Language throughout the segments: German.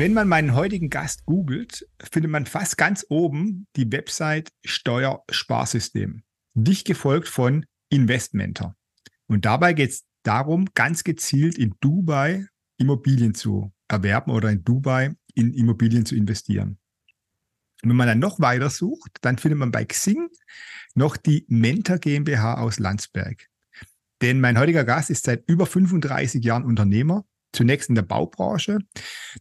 Wenn man meinen heutigen Gast googelt, findet man fast ganz oben die Website Steuersparsystem, dicht gefolgt von Investmenter. Und dabei geht es darum, ganz gezielt in Dubai Immobilien zu erwerben oder in Dubai in Immobilien zu investieren. Und wenn man dann noch weiter sucht, dann findet man bei Xing noch die Mentor GmbH aus Landsberg. Denn mein heutiger Gast ist seit über 35 Jahren Unternehmer zunächst in der Baubranche.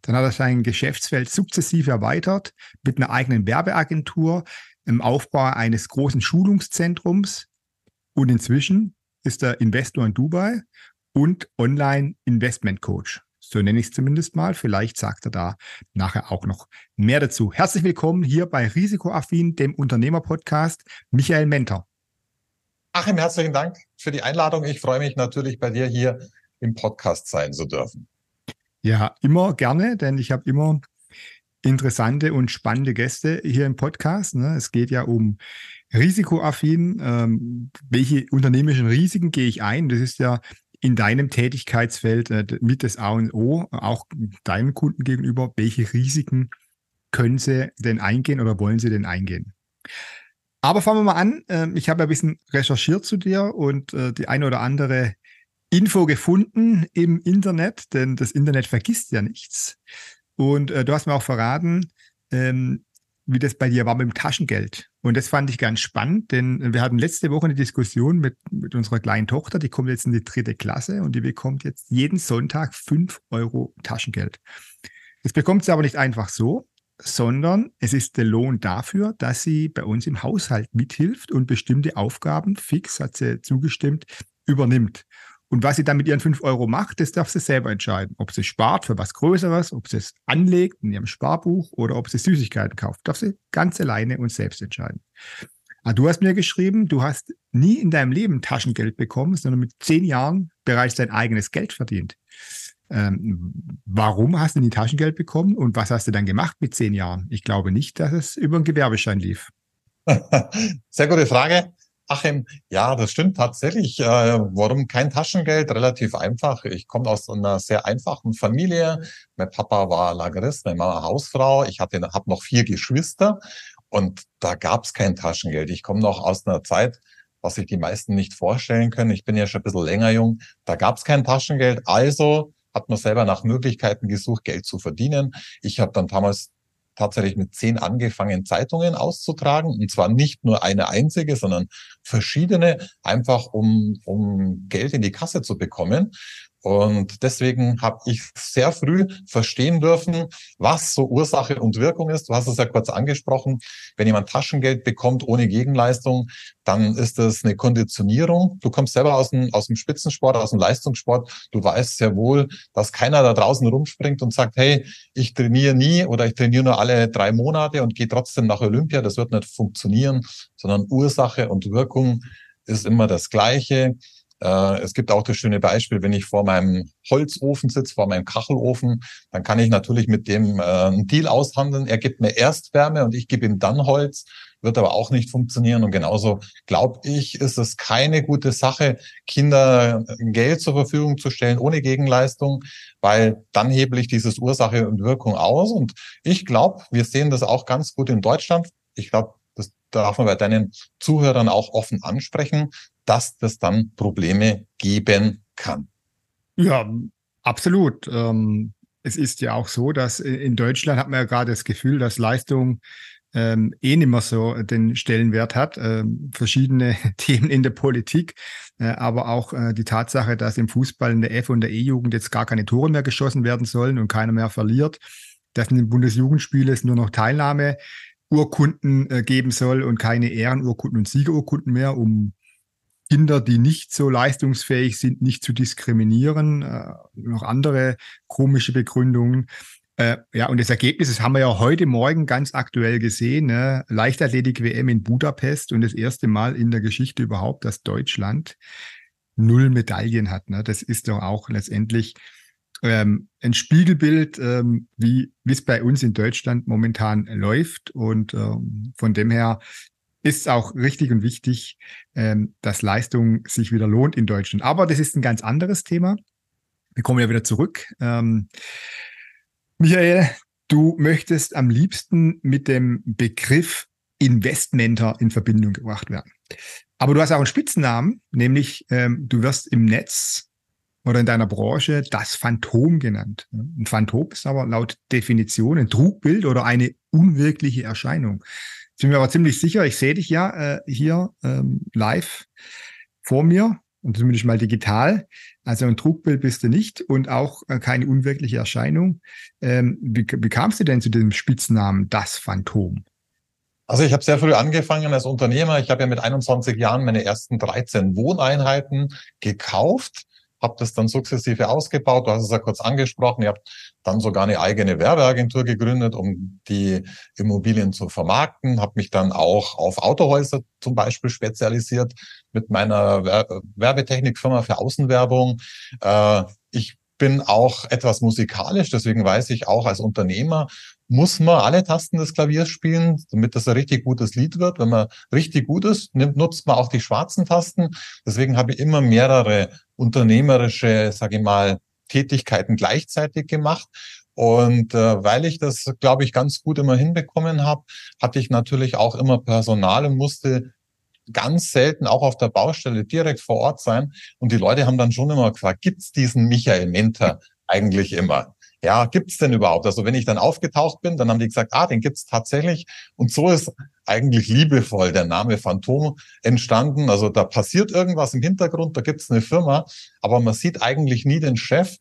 Dann hat er sein Geschäftsfeld sukzessive erweitert mit einer eigenen Werbeagentur, im Aufbau eines großen Schulungszentrums. Und inzwischen ist er Investor in Dubai und Online-Investment-Coach. So nenne ich es zumindest mal. Vielleicht sagt er da nachher auch noch mehr dazu. Herzlich willkommen hier bei Risikoaffin, dem Unternehmerpodcast, Michael Menter. Achim, herzlichen Dank für die Einladung. Ich freue mich natürlich bei dir hier im Podcast sein zu dürfen. Ja, immer gerne, denn ich habe immer interessante und spannende Gäste hier im Podcast. Ne? Es geht ja um risikoaffin. Ähm, welche unternehmerischen Risiken gehe ich ein? Das ist ja in deinem Tätigkeitsfeld äh, mit das A und O, auch deinen Kunden gegenüber. Welche Risiken können sie denn eingehen oder wollen sie denn eingehen? Aber fangen wir mal an. Ähm, ich habe ein bisschen recherchiert zu dir und äh, die eine oder andere Info gefunden im Internet, denn das Internet vergisst ja nichts. Und äh, du hast mir auch verraten, ähm, wie das bei dir war mit dem Taschengeld. Und das fand ich ganz spannend, denn wir hatten letzte Woche eine Diskussion mit, mit unserer kleinen Tochter, die kommt jetzt in die dritte Klasse und die bekommt jetzt jeden Sonntag fünf Euro Taschengeld. Das bekommt sie aber nicht einfach so, sondern es ist der Lohn dafür, dass sie bei uns im Haushalt mithilft und bestimmte Aufgaben fix, hat sie zugestimmt, übernimmt. Und was sie dann mit ihren fünf Euro macht, das darf sie selber entscheiden. Ob sie spart für was Größeres, ob sie es anlegt in ihrem Sparbuch oder ob sie Süßigkeiten kauft, darf sie ganz alleine und selbst entscheiden. Aber ah, du hast mir geschrieben, du hast nie in deinem Leben Taschengeld bekommen, sondern mit zehn Jahren bereits dein eigenes Geld verdient. Ähm, warum hast du nie Taschengeld bekommen und was hast du dann gemacht mit zehn Jahren? Ich glaube nicht, dass es über einen Gewerbeschein lief. Sehr gute Frage. Achim, ja, das stimmt tatsächlich. Äh, warum kein Taschengeld? Relativ einfach. Ich komme aus einer sehr einfachen Familie. Mein Papa war Lagerist, meine Mama Hausfrau. Ich hatte, habe noch vier Geschwister und da gab es kein Taschengeld. Ich komme noch aus einer Zeit, was sich die meisten nicht vorstellen können. Ich bin ja schon ein bisschen länger jung. Da gab es kein Taschengeld. Also hat man selber nach Möglichkeiten gesucht, Geld zu verdienen. Ich habe dann damals tatsächlich mit zehn angefangen, Zeitungen auszutragen. Und zwar nicht nur eine einzige, sondern verschiedene, einfach um, um Geld in die Kasse zu bekommen. Und deswegen habe ich sehr früh verstehen dürfen, was so Ursache und Wirkung ist. Du hast es ja kurz angesprochen. Wenn jemand Taschengeld bekommt ohne Gegenleistung, dann ist das eine Konditionierung. Du kommst selber aus dem, aus dem Spitzensport, aus dem Leistungssport. Du weißt sehr wohl, dass keiner da draußen rumspringt und sagt, hey, ich trainiere nie oder ich trainiere nur alle drei Monate und gehe trotzdem nach Olympia. Das wird nicht funktionieren, sondern Ursache und Wirkung ist immer das Gleiche. Äh, es gibt auch das schöne Beispiel, wenn ich vor meinem Holzofen sitze, vor meinem Kachelofen, dann kann ich natürlich mit dem äh, einen Deal aushandeln. Er gibt mir erst Wärme und ich gebe ihm dann Holz, wird aber auch nicht funktionieren. Und genauso glaube ich, ist es keine gute Sache, Kinder Geld zur Verfügung zu stellen ohne Gegenleistung, weil dann hebel ich dieses Ursache und Wirkung aus. Und ich glaube, wir sehen das auch ganz gut in Deutschland. Ich glaube, das darf man bei deinen Zuhörern auch offen ansprechen dass das dann Probleme geben kann. Ja, absolut. Ähm, es ist ja auch so, dass in Deutschland hat man ja gerade das Gefühl, dass Leistung ähm, eh nicht mehr so den Stellenwert hat. Ähm, verschiedene Themen in der Politik, äh, aber auch äh, die Tatsache, dass im Fußball in der F- und der E-Jugend jetzt gar keine Tore mehr geschossen werden sollen und keiner mehr verliert, dass in den Bundesjugendspielen es nur noch Teilnahmeurkunden äh, geben soll und keine Ehrenurkunden und Siegerurkunden mehr, um Kinder, die nicht so leistungsfähig sind, nicht zu diskriminieren. Äh, noch andere komische Begründungen. Äh, ja, und das Ergebnis, das haben wir ja heute Morgen ganz aktuell gesehen. Ne? Leichtathletik-WM in Budapest und das erste Mal in der Geschichte überhaupt, dass Deutschland null Medaillen hat. Ne? Das ist doch auch letztendlich ähm, ein Spiegelbild, ähm, wie es bei uns in Deutschland momentan läuft. Und ähm, von dem her ist auch richtig und wichtig, ähm, dass Leistung sich wieder lohnt in Deutschland. Aber das ist ein ganz anderes Thema. Wir kommen ja wieder zurück. Ähm, Michael, du möchtest am liebsten mit dem Begriff Investmenter in Verbindung gebracht werden. Aber du hast auch einen Spitzennamen, nämlich ähm, du wirst im Netz oder in deiner Branche das Phantom genannt. Ein Phantom ist aber laut Definition ein Trugbild oder eine unwirkliche Erscheinung. Ich bin mir aber ziemlich sicher, ich sehe dich ja äh, hier ähm, live vor mir und zumindest mal digital. Also ein Trugbild bist du nicht und auch äh, keine unwirkliche Erscheinung. Ähm, wie, wie kamst du denn zu dem Spitznamen Das Phantom? Also ich habe sehr früh angefangen als Unternehmer. Ich habe ja mit 21 Jahren meine ersten 13 Wohneinheiten gekauft habe das dann sukzessive ausgebaut. Du hast es ja kurz angesprochen. Ihr habt dann sogar eine eigene Werbeagentur gegründet, um die Immobilien zu vermarkten. Habe mich dann auch auf Autohäuser zum Beispiel spezialisiert mit meiner Werbetechnikfirma für Außenwerbung. Äh, ich bin auch etwas musikalisch, deswegen weiß ich auch als Unternehmer, muss man alle Tasten des Klaviers spielen, damit das ein richtig gutes Lied wird. Wenn man richtig gut ist, nimmt, nutzt man auch die schwarzen Tasten. Deswegen habe ich immer mehrere unternehmerische, sage ich mal, Tätigkeiten gleichzeitig gemacht. Und äh, weil ich das, glaube ich, ganz gut immer hinbekommen habe, hatte ich natürlich auch immer Personal und musste ganz selten auch auf der Baustelle direkt vor Ort sein. Und die Leute haben dann schon immer gefragt, gibt's diesen Michael Menter eigentlich immer? Ja, gibt's denn überhaupt? Also wenn ich dann aufgetaucht bin, dann haben die gesagt, ah, den gibt's tatsächlich. Und so ist eigentlich liebevoll der Name Phantom entstanden. Also da passiert irgendwas im Hintergrund, da gibt's eine Firma, aber man sieht eigentlich nie den Chef.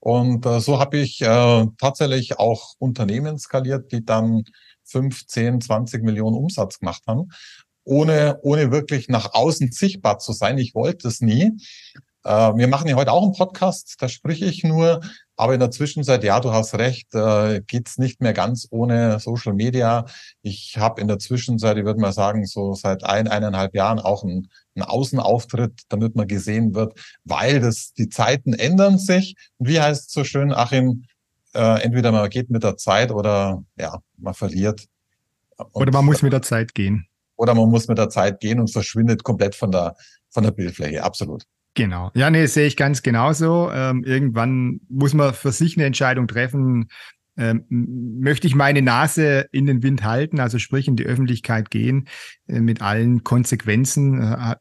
Und äh, so habe ich äh, tatsächlich auch Unternehmen skaliert, die dann 5, 10, 20 Millionen Umsatz gemacht haben, ohne, ohne wirklich nach außen sichtbar zu sein. Ich wollte es nie. Äh, wir machen ja heute auch einen Podcast, da spreche ich nur, aber in der Zwischenzeit, ja, du hast recht, äh, geht's nicht mehr ganz ohne Social Media. Ich habe in der Zwischenzeit, ich würde mal sagen, so seit ein, eineinhalb Jahren auch einen, einen Außenauftritt, damit man gesehen wird, weil das die Zeiten ändern sich. Und wie heißt es so schön, Achim, äh, entweder man geht mit der Zeit oder ja, man verliert. Und, oder man muss mit der Zeit gehen. Oder man muss mit der Zeit gehen und verschwindet komplett von der, von der Bildfläche. Absolut. Genau. Ja, nee, sehe ich ganz genauso. Ähm, irgendwann muss man für sich eine Entscheidung treffen. Ähm, möchte ich meine Nase in den Wind halten, also sprich in die Öffentlichkeit gehen, äh, mit allen Konsequenzen, äh,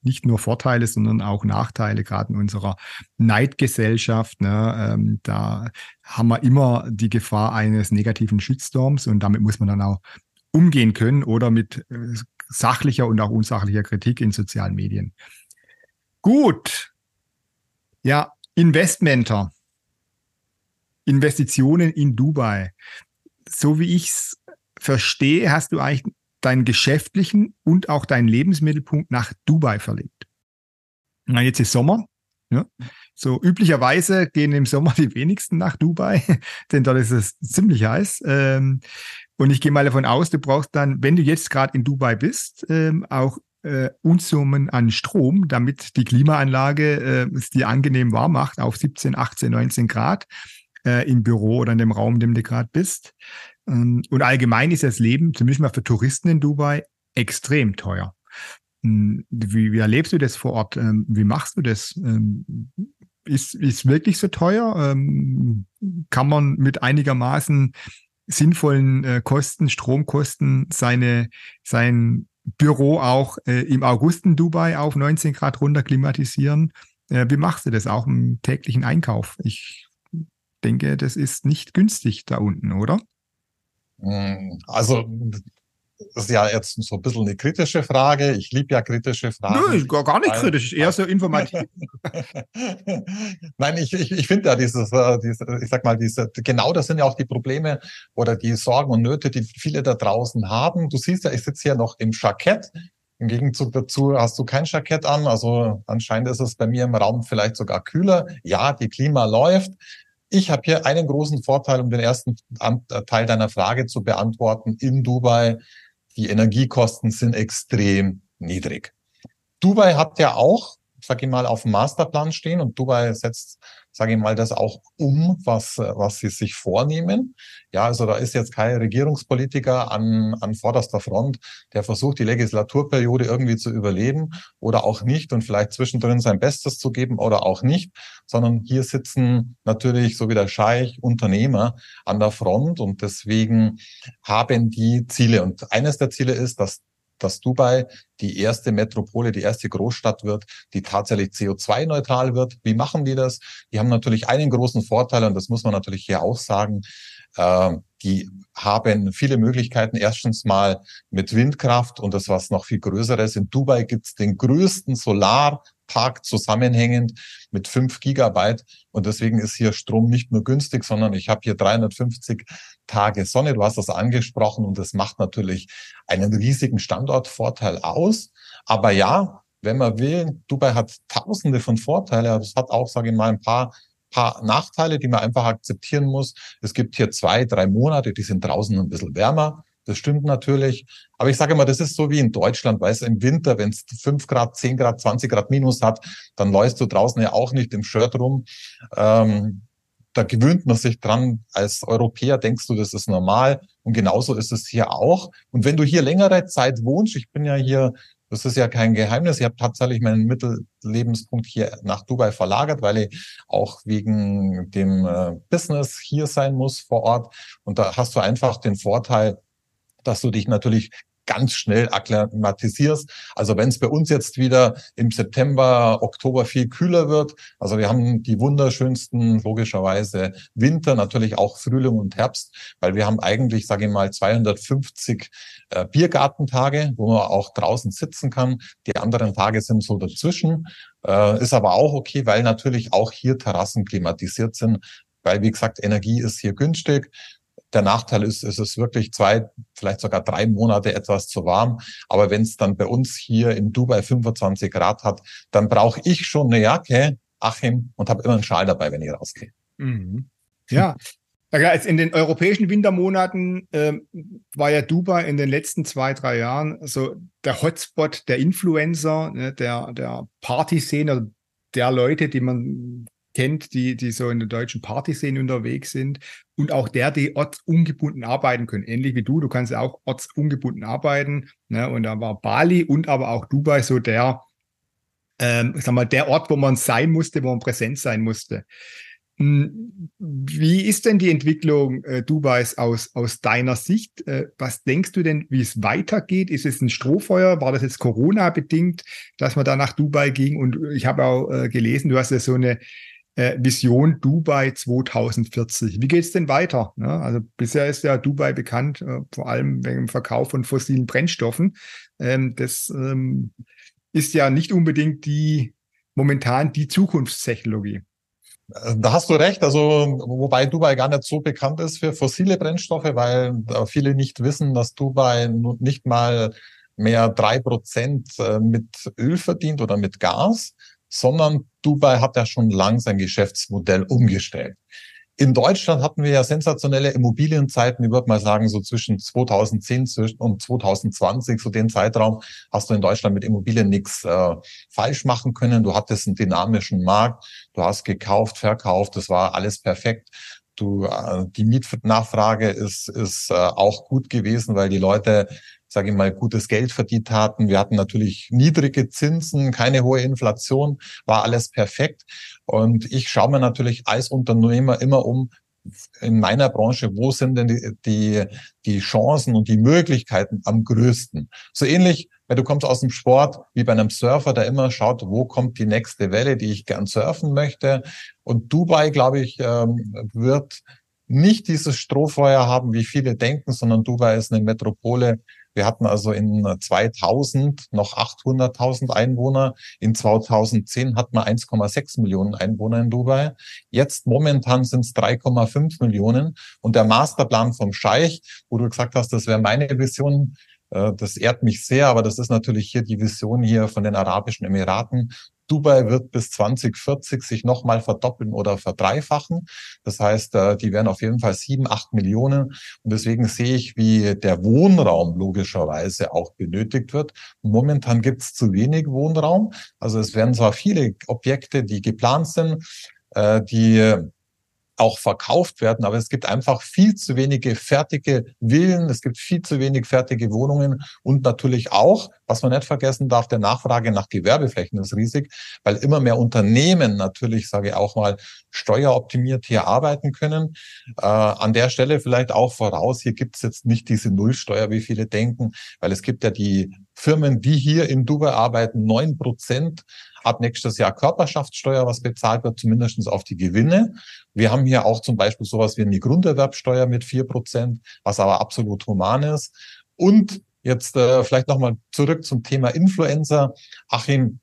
nicht nur Vorteile, sondern auch Nachteile, gerade in unserer Neidgesellschaft. Ne, ähm, da haben wir immer die Gefahr eines negativen Shitstorms und damit muss man dann auch umgehen können oder mit äh, sachlicher und auch unsachlicher Kritik in sozialen Medien. Gut. Ja, Investmenter. Investitionen in Dubai. So wie ich es verstehe, hast du eigentlich deinen geschäftlichen und auch deinen Lebensmittelpunkt nach Dubai verlegt. Na, jetzt ist Sommer. Ja. So üblicherweise gehen im Sommer die wenigsten nach Dubai, denn dort ist es ziemlich heiß. Ähm, und ich gehe mal davon aus, du brauchst dann, wenn du jetzt gerade in Dubai bist, ähm, auch äh, Unsummen an Strom, damit die Klimaanlage äh, es dir angenehm warm macht auf 17, 18, 19 Grad äh, im Büro oder in dem Raum, in dem du gerade bist. Ähm, und allgemein ist das Leben, zumindest mal für Touristen in Dubai, extrem teuer. Ähm, wie, wie erlebst du das vor Ort? Ähm, wie machst du das? Ähm, ist, ist wirklich so teuer? Ähm, kann man mit einigermaßen sinnvollen äh, Kosten, Stromkosten seine, sein Büro auch äh, im August in Dubai auf 19 Grad runter klimatisieren. Äh, wie machst du das auch im täglichen Einkauf? Ich denke, das ist nicht günstig da unten, oder? Hm, also das ist ja jetzt so ein bisschen eine kritische Frage. Ich liebe ja kritische Fragen. Nö, gar, gar nicht kritisch, eher so informativ. Nein, ich, ich, ich finde ja dieses, äh, dieses, ich sag mal, diese, genau das sind ja auch die Probleme oder die Sorgen und Nöte, die viele da draußen haben. Du siehst ja, ich sitze hier noch im Jackett. Im Gegenzug dazu hast du kein Jackett an. Also anscheinend ist es bei mir im Raum vielleicht sogar kühler. Ja, die Klima läuft. Ich habe hier einen großen Vorteil, um den ersten Teil deiner Frage zu beantworten. In Dubai, die Energiekosten sind extrem niedrig. Dubai hat ja auch sage ich mal, auf dem Masterplan stehen und Dubai setzt, sage ich mal, das auch um, was, was sie sich vornehmen. Ja, also da ist jetzt kein Regierungspolitiker an, an vorderster Front, der versucht, die Legislaturperiode irgendwie zu überleben oder auch nicht und vielleicht zwischendrin sein Bestes zu geben oder auch nicht, sondern hier sitzen natürlich, so wie der Scheich, Unternehmer an der Front und deswegen haben die Ziele. Und eines der Ziele ist, dass dass Dubai die erste Metropole, die erste Großstadt wird, die tatsächlich CO2-neutral wird. Wie machen die das? Die haben natürlich einen großen Vorteil und das muss man natürlich hier auch sagen. Äh, die haben viele Möglichkeiten. Erstens mal mit Windkraft und das was noch viel größeres. In Dubai gibt's den größten Solar Park zusammenhängend mit fünf Gigabyte. Und deswegen ist hier Strom nicht nur günstig, sondern ich habe hier 350 Tage Sonne. Du hast das angesprochen und das macht natürlich einen riesigen Standortvorteil aus. Aber ja, wenn man will, Dubai hat tausende von Vorteilen, aber es hat auch, sage ich mal, ein paar paar Nachteile, die man einfach akzeptieren muss. Es gibt hier zwei, drei Monate, die sind draußen ein bisschen wärmer. Das stimmt natürlich. Aber ich sage immer, das ist so wie in Deutschland, weil es im Winter, wenn es fünf Grad, zehn Grad, 20 Grad minus hat, dann läufst du draußen ja auch nicht im Shirt rum. Ähm, da gewöhnt man sich dran. Als Europäer denkst du, das ist normal. Und genauso ist es hier auch. Und wenn du hier längere Zeit wohnst, ich bin ja hier, das ist ja kein Geheimnis, ich habe tatsächlich meinen Mittellebenspunkt hier nach Dubai verlagert, weil ich auch wegen dem äh, Business hier sein muss vor Ort. Und da hast du einfach den Vorteil, dass du dich natürlich ganz schnell akklimatisierst. Also wenn es bei uns jetzt wieder im September, Oktober viel kühler wird, also wir haben die wunderschönsten, logischerweise Winter, natürlich auch Frühling und Herbst, weil wir haben eigentlich, sage ich mal, 250 äh, Biergartentage, wo man auch draußen sitzen kann. Die anderen Tage sind so dazwischen. Äh, ist aber auch okay, weil natürlich auch hier Terrassen klimatisiert sind, weil, wie gesagt, Energie ist hier günstig. Der Nachteil ist, es ist wirklich zwei, vielleicht sogar drei Monate etwas zu warm. Aber wenn es dann bei uns hier in Dubai 25 Grad hat, dann brauche ich schon eine Jacke, Achim, und habe immer einen Schal dabei, wenn ich rausgehe. Mhm. Ja. In den europäischen Wintermonaten äh, war ja Dubai in den letzten zwei, drei Jahren so der Hotspot der Influencer, ne, der, der Partyszene, der Leute, die man kennt, die, die so in der deutschen Partyszene unterwegs sind und auch der, die ortsungebunden arbeiten können. Ähnlich wie du, du kannst ja auch ortsungebunden arbeiten. Ne? Und da war Bali und aber auch Dubai so der, ähm, sag mal, der Ort, wo man sein musste, wo man präsent sein musste. Hm, wie ist denn die Entwicklung äh, Dubais aus, aus deiner Sicht? Äh, was denkst du denn, wie es weitergeht? Ist es ein Strohfeuer? War das jetzt Corona-bedingt, dass man da nach Dubai ging? Und ich habe auch äh, gelesen, du hast ja so eine äh, Vision Dubai 2040. Wie geht es denn weiter? Also bisher ist ja Dubai bekannt, äh, vor allem wegen dem Verkauf von fossilen Brennstoffen. Ähm, das ähm, ist ja nicht unbedingt die momentan die Zukunftstechnologie. Da hast du recht, also wobei Dubai gar nicht so bekannt ist für fossile Brennstoffe, weil viele nicht wissen, dass Dubai nicht mal mehr drei Prozent äh, mit Öl verdient oder mit Gas, sondern Dubai hat ja schon lang sein Geschäftsmodell umgestellt. In Deutschland hatten wir ja sensationelle Immobilienzeiten. Ich würde mal sagen, so zwischen 2010 und 2020, so den Zeitraum, hast du in Deutschland mit Immobilien nichts äh, falsch machen können. Du hattest einen dynamischen Markt. Du hast gekauft, verkauft. Das war alles perfekt. Du, äh, die Mietnachfrage ist, ist äh, auch gut gewesen, weil die Leute sage ich mal, gutes Geld verdient hatten. Wir hatten natürlich niedrige Zinsen, keine hohe Inflation, war alles perfekt. Und ich schaue mir natürlich als Unternehmer immer um, in meiner Branche, wo sind denn die, die, die Chancen und die Möglichkeiten am größten? So ähnlich, weil du kommst aus dem Sport, wie bei einem Surfer, der immer schaut, wo kommt die nächste Welle, die ich gern surfen möchte. Und Dubai, glaube ich, ähm, wird nicht dieses Strohfeuer haben, wie viele denken, sondern Dubai ist eine Metropole, wir hatten also in 2000 noch 800.000 Einwohner. In 2010 hatten wir 1,6 Millionen Einwohner in Dubai. Jetzt momentan sind es 3,5 Millionen. Und der Masterplan vom Scheich, wo du gesagt hast, das wäre meine Vision, Äh, das ehrt mich sehr, aber das ist natürlich hier die Vision hier von den Arabischen Emiraten. Dubai wird bis 2040 sich nochmal verdoppeln oder verdreifachen. Das heißt, äh, die werden auf jeden Fall sieben, acht Millionen. Und deswegen sehe ich, wie der Wohnraum logischerweise auch benötigt wird. Momentan gibt es zu wenig Wohnraum. Also es werden zwar viele Objekte, die geplant sind, äh, die auch verkauft werden, aber es gibt einfach viel zu wenige fertige Villen, es gibt viel zu wenig fertige Wohnungen und natürlich auch, was man nicht vergessen darf, der Nachfrage nach Gewerbeflächen ist riesig, weil immer mehr Unternehmen natürlich, sage ich auch mal, steueroptimiert hier arbeiten können. Äh, an der Stelle vielleicht auch voraus, hier gibt es jetzt nicht diese Nullsteuer, wie viele denken, weil es gibt ja die Firmen, die hier in Dubai arbeiten, neun Prozent ab nächstes Jahr Körperschaftssteuer, was bezahlt wird, zumindestens auf die Gewinne. Wir haben hier auch zum Beispiel sowas wie eine Grunderwerbsteuer mit vier Prozent, was aber absolut human ist. Und jetzt äh, vielleicht nochmal zurück zum Thema Influencer. Achim,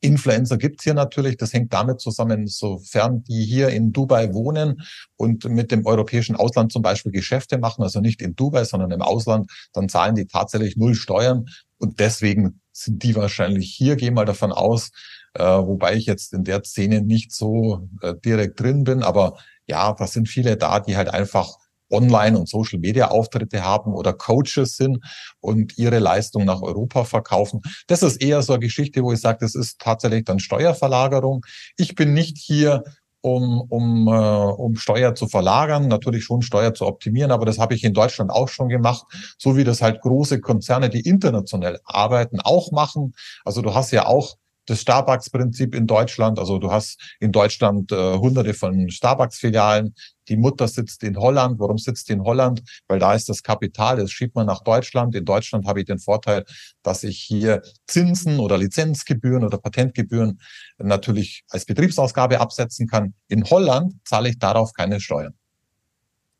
Influencer gibt's hier natürlich. Das hängt damit zusammen, sofern die hier in Dubai wohnen und mit dem europäischen Ausland zum Beispiel Geschäfte machen, also nicht in Dubai, sondern im Ausland, dann zahlen die tatsächlich null Steuern. Und deswegen sind die wahrscheinlich hier, gehe mal davon aus, äh, wobei ich jetzt in der Szene nicht so äh, direkt drin bin. Aber ja, da sind viele da, die halt einfach Online- und Social-Media-Auftritte haben oder Coaches sind und ihre Leistung nach Europa verkaufen. Das ist eher so eine Geschichte, wo ich sage, das ist tatsächlich dann Steuerverlagerung. Ich bin nicht hier, um, um, äh, um Steuer zu verlagern, natürlich schon Steuer zu optimieren, aber das habe ich in Deutschland auch schon gemacht, so wie das halt große Konzerne, die international arbeiten, auch machen. Also du hast ja auch das Starbucks-Prinzip in Deutschland. Also du hast in Deutschland äh, hunderte von Starbucks-Filialen. Die Mutter sitzt in Holland. Warum sitzt die in Holland? Weil da ist das Kapital, das schiebt man nach Deutschland. In Deutschland habe ich den Vorteil, dass ich hier Zinsen oder Lizenzgebühren oder Patentgebühren natürlich als Betriebsausgabe absetzen kann. In Holland zahle ich darauf keine Steuern.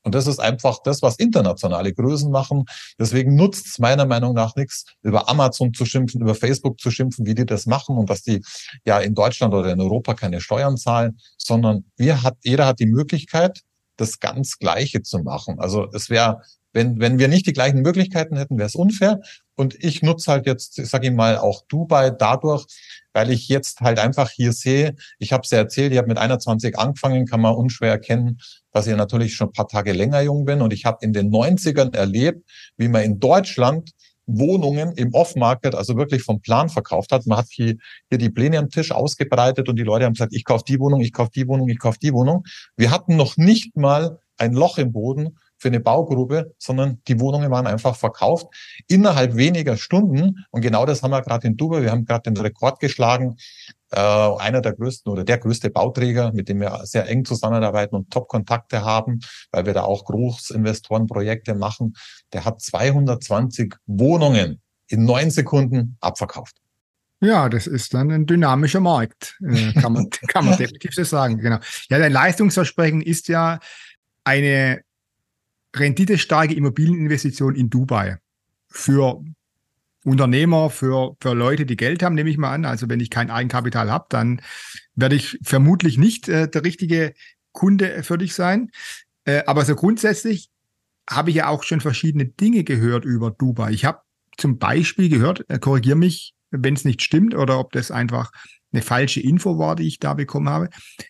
Und das ist einfach das, was internationale Größen machen. Deswegen nutzt es meiner Meinung nach nichts, über Amazon zu schimpfen, über Facebook zu schimpfen, wie die das machen und dass die ja in Deutschland oder in Europa keine Steuern zahlen, sondern wir hat, jeder hat die Möglichkeit, das ganz Gleiche zu machen. Also es wäre, wenn, wenn wir nicht die gleichen Möglichkeiten hätten, wäre es unfair. Und ich nutze halt jetzt, ich sage ich mal, auch Dubai dadurch, weil ich jetzt halt einfach hier sehe, ich habe es ja erzählt, ich habe mit 21 angefangen, kann man unschwer erkennen, dass ich natürlich schon ein paar Tage länger jung bin. Und ich habe in den 90ern erlebt, wie man in Deutschland Wohnungen im Off-Market, also wirklich vom Plan verkauft hat. Man hat hier, hier die Pläne am Tisch ausgebreitet und die Leute haben gesagt, ich kaufe die Wohnung, ich kaufe die Wohnung, ich kaufe die Wohnung. Wir hatten noch nicht mal ein Loch im Boden für eine Baugrube, sondern die Wohnungen waren einfach verkauft innerhalb weniger Stunden. Und genau das haben wir gerade in Dubai. Wir haben gerade den Rekord geschlagen. Äh, einer der größten oder der größte Bauträger, mit dem wir sehr eng zusammenarbeiten und Top-Kontakte haben, weil wir da auch Großinvestorenprojekte machen. Der hat 220 Wohnungen in neun Sekunden abverkauft. Ja, das ist dann ein dynamischer Markt, äh, kann man, kann man definitiv so sagen. Genau. Ja, dein Leistungsversprechen ist ja eine renditestarke Immobilieninvestition in Dubai für Unternehmer, für, für Leute, die Geld haben, nehme ich mal an. Also wenn ich kein Eigenkapital habe, dann werde ich vermutlich nicht äh, der richtige Kunde für dich sein. Äh, aber so grundsätzlich habe ich ja auch schon verschiedene Dinge gehört über Dubai. Ich habe zum Beispiel gehört, äh, korrigiere mich, wenn es nicht stimmt oder ob das einfach eine falsche Info war, die ich da bekommen habe,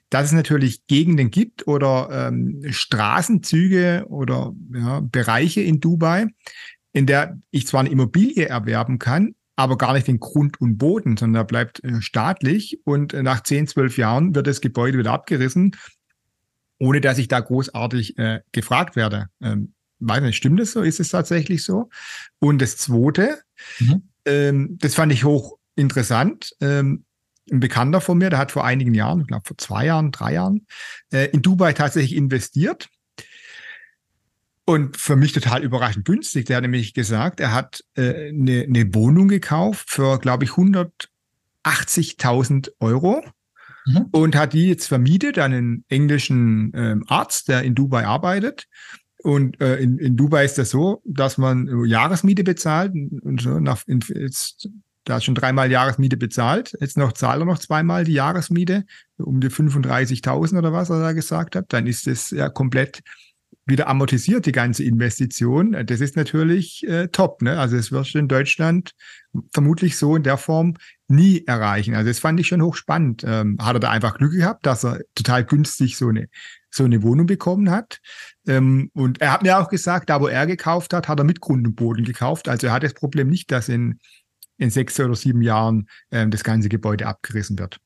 dass es natürlich Gegenden gibt oder ähm, Straßenzüge oder ja, Bereiche in Dubai, in der ich zwar eine Immobilie erwerben kann, aber gar nicht den Grund und Boden, sondern er bleibt äh, staatlich und äh, nach 10, 12 Jahren wird das Gebäude wieder abgerissen, ohne dass ich da großartig äh, gefragt werde. Ähm, weiß nicht, stimmt das so? Ist es tatsächlich so? Und das Zweite, mhm. ähm, das fand ich hoch interessant. Ähm, ein Bekannter von mir, der hat vor einigen Jahren, ich glaube vor zwei Jahren, drei Jahren, äh, in Dubai tatsächlich investiert. Und für mich total überraschend günstig. Der hat nämlich gesagt, er hat äh, eine, eine Wohnung gekauft für, glaube ich, 180.000 Euro mhm. und hat die jetzt vermietet an einen englischen ähm, Arzt, der in Dubai arbeitet. Und äh, in, in Dubai ist das so, dass man Jahresmiete bezahlt und so nach in, jetzt da schon dreimal Jahresmiete bezahlt. Jetzt noch zahlt er noch zweimal die Jahresmiete, um die 35.000 oder was er da gesagt hat. Dann ist es ja komplett wieder amortisiert, die ganze Investition. Das ist natürlich äh, top. Ne? Also das wirst du in Deutschland vermutlich so in der Form nie erreichen. Also das fand ich schon hochspannend. Ähm, hat er da einfach Glück gehabt, dass er total günstig so eine, so eine Wohnung bekommen hat. Ähm, und er hat mir auch gesagt, da wo er gekauft hat, hat er mit Grund und Boden gekauft. Also er hat das Problem nicht, dass in, in sechs oder sieben Jahren ähm, das ganze Gebäude abgerissen wird.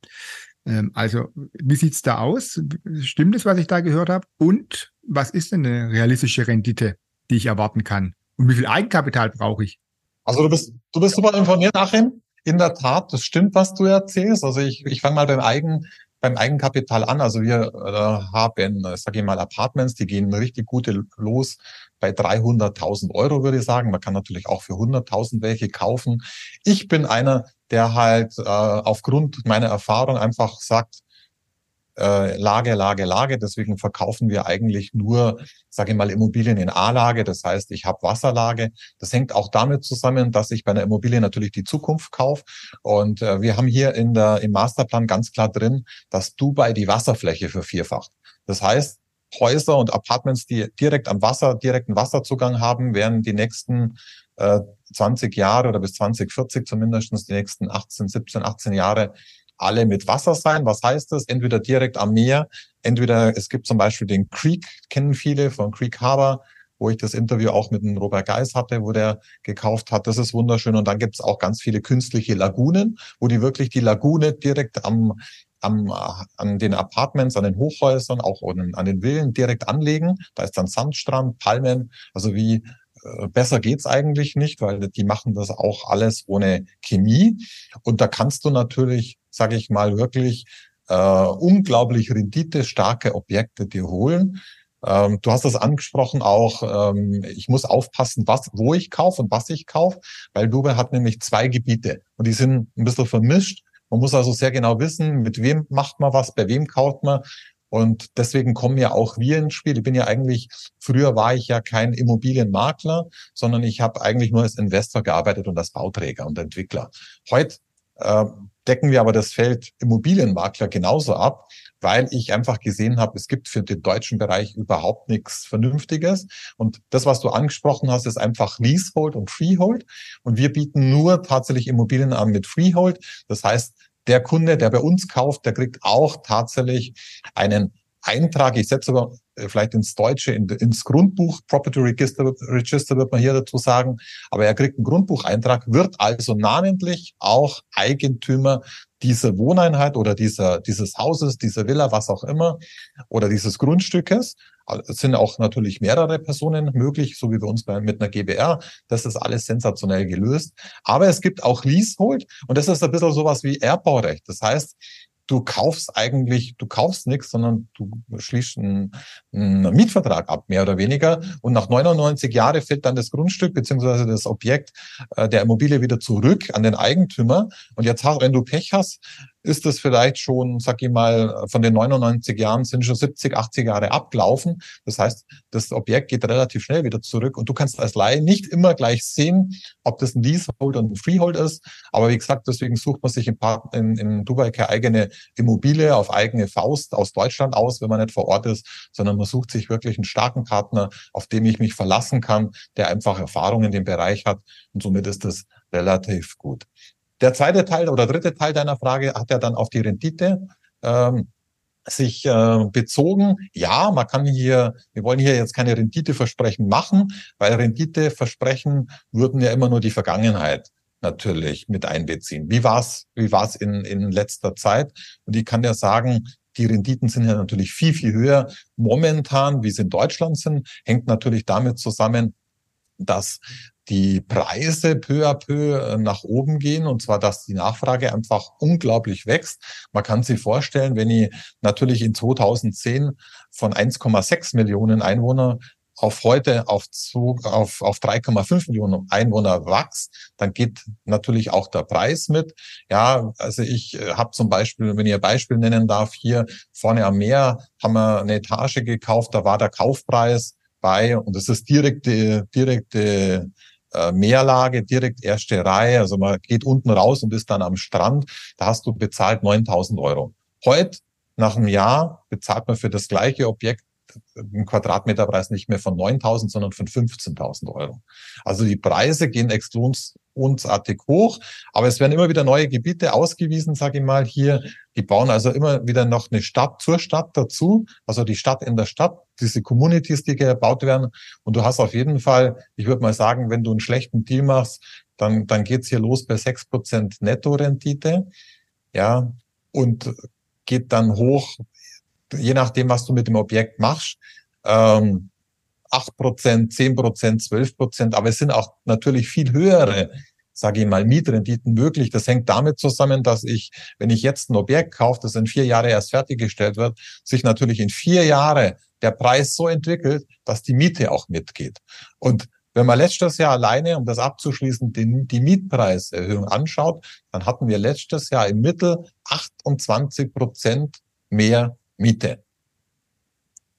Ähm, also, wie sieht's da aus? Stimmt es, was ich da gehört habe? Und was ist denn eine realistische Rendite, die ich erwarten kann? Und wie viel Eigenkapital brauche ich? Also du bist, du bist super informiert, Achim. In der Tat, das stimmt, was du erzählst. Also ich, ich fange mal beim Eigen, beim Eigenkapital an. Also wir äh, haben, sage ich mal, Apartments, die gehen richtig gute los bei 300.000 Euro, würde ich sagen. Man kann natürlich auch für 100.000 welche kaufen. Ich bin einer, der halt äh, aufgrund meiner Erfahrung einfach sagt, äh, Lage, Lage, Lage. Deswegen verkaufen wir eigentlich nur, sage ich mal, Immobilien in A-Lage. Das heißt, ich habe Wasserlage. Das hängt auch damit zusammen, dass ich bei einer Immobilie natürlich die Zukunft kaufe. Und äh, wir haben hier in der, im Masterplan ganz klar drin, dass Dubai die Wasserfläche vervierfacht. Das heißt, Häuser und Apartments, die direkt am Wasser, direkten Wasserzugang haben, werden die nächsten äh, 20 Jahre oder bis 2040 zumindest die nächsten 18, 17, 18 Jahre alle mit Wasser sein. Was heißt das? Entweder direkt am Meer, entweder es gibt zum Beispiel den Creek, kennen viele von Creek Harbor, wo ich das Interview auch mit dem Robert Geis hatte, wo der gekauft hat. Das ist wunderschön. Und dann gibt es auch ganz viele künstliche Lagunen, wo die wirklich die Lagune direkt am, am, an den Apartments, an den Hochhäusern, auch an den Villen direkt anlegen. Da ist dann Sandstrand, Palmen, also wie äh, besser geht's eigentlich nicht, weil die machen das auch alles ohne Chemie. Und da kannst du natürlich, sage ich mal, wirklich äh, unglaublich renditestarke Objekte dir holen. Ähm, du hast das angesprochen auch, ähm, ich muss aufpassen, was, wo ich kaufe und was ich kaufe, weil Dubai hat nämlich zwei Gebiete und die sind ein bisschen vermischt. Man muss also sehr genau wissen, mit wem macht man was, bei wem kauft man. Und deswegen kommen ja auch wir ins Spiel. Ich bin ja eigentlich, früher war ich ja kein Immobilienmakler, sondern ich habe eigentlich nur als Investor gearbeitet und als Bauträger und Entwickler. Heute äh, decken wir aber das Feld Immobilienmakler genauso ab, weil ich einfach gesehen habe, es gibt für den deutschen Bereich überhaupt nichts Vernünftiges. Und das, was du angesprochen hast, ist einfach Leasehold und Freehold. Und wir bieten nur tatsächlich Immobilien an mit Freehold. Das heißt, der Kunde, der bei uns kauft, der kriegt auch tatsächlich einen Eintrag, ich setze aber äh, vielleicht ins Deutsche, in, ins Grundbuch, Property Register, Register wird man hier dazu sagen, aber er kriegt einen Grundbucheintrag, wird also namentlich auch Eigentümer dieser Wohneinheit oder dieser, dieses Hauses, dieser Villa, was auch immer, oder dieses Grundstückes. Es sind auch natürlich mehrere Personen möglich, so wie bei uns bei, mit einer GBR. Das ist alles sensationell gelöst. Aber es gibt auch Leasehold und das ist ein bisschen sowas wie Erbbaurecht. Das heißt, du kaufst eigentlich, du kaufst nichts, sondern du schließt einen, einen, Mietvertrag ab, mehr oder weniger. Und nach 99 Jahren fällt dann das Grundstück beziehungsweise das Objekt äh, der Immobilie wieder zurück an den Eigentümer. Und jetzt, wenn du Pech hast, ist das vielleicht schon, sag ich mal, von den 99 Jahren sind schon 70, 80 Jahre abgelaufen. Das heißt, das Objekt geht relativ schnell wieder zurück und du kannst als Laie nicht immer gleich sehen, ob das ein Leasehold oder ein Freehold ist. Aber wie gesagt, deswegen sucht man sich in, in, in Dubai keine eigene Immobilie auf eigene Faust aus Deutschland aus, wenn man nicht vor Ort ist, sondern man sucht sich wirklich einen starken Partner, auf dem ich mich verlassen kann, der einfach Erfahrung in dem Bereich hat und somit ist das relativ gut. Der zweite Teil oder dritte Teil deiner Frage hat ja dann auf die Rendite ähm, sich äh, bezogen. Ja, man kann hier, wir wollen hier jetzt keine Renditeversprechen machen, weil Renditeversprechen würden ja immer nur die Vergangenheit natürlich mit einbeziehen. Wie war's? Wie war's in in letzter Zeit? Und ich kann ja sagen, die Renditen sind ja natürlich viel viel höher momentan, wie sie in Deutschland sind. Hängt natürlich damit zusammen, dass die Preise peu à peu äh, nach oben gehen und zwar, dass die Nachfrage einfach unglaublich wächst. Man kann sich vorstellen, wenn ich natürlich in 2010 von 1,6 Millionen Einwohner auf heute auf, auf, auf 3,5 Millionen Einwohner wächst, dann geht natürlich auch der Preis mit. Ja, also ich äh, habe zum Beispiel, wenn ich ein Beispiel nennen darf, hier vorne am Meer haben wir eine Etage gekauft, da war der Kaufpreis bei und das ist direkte, direkte äh, Meerlage, direkt erste Reihe. Also man geht unten raus und ist dann am Strand. Da hast du bezahlt 9000 Euro. Heute, nach einem Jahr, bezahlt man für das gleiche Objekt ein Quadratmeterpreis nicht mehr von 9.000, sondern von 15.000 Euro. Also die Preise gehen explosionsartig hoch, aber es werden immer wieder neue Gebiete ausgewiesen, sage ich mal, hier. Die bauen also immer wieder noch eine Stadt zur Stadt dazu, also die Stadt in der Stadt, diese Communities, die gebaut werden. Und du hast auf jeden Fall, ich würde mal sagen, wenn du einen schlechten Deal machst, dann, dann geht's hier los bei 6% Netto-Rendite. Ja, und geht dann hoch je nachdem, was du mit dem Objekt machst, ähm, 8 Prozent, 10 Prozent, 12 Prozent, aber es sind auch natürlich viel höhere, sage ich mal, Mietrenditen möglich. Das hängt damit zusammen, dass ich, wenn ich jetzt ein Objekt kaufe, das in vier Jahre erst fertiggestellt wird, sich natürlich in vier Jahre der Preis so entwickelt, dass die Miete auch mitgeht. Und wenn man letztes Jahr alleine, um das abzuschließen, die, die Mietpreiserhöhung anschaut, dann hatten wir letztes Jahr im Mittel 28 Prozent mehr Miete.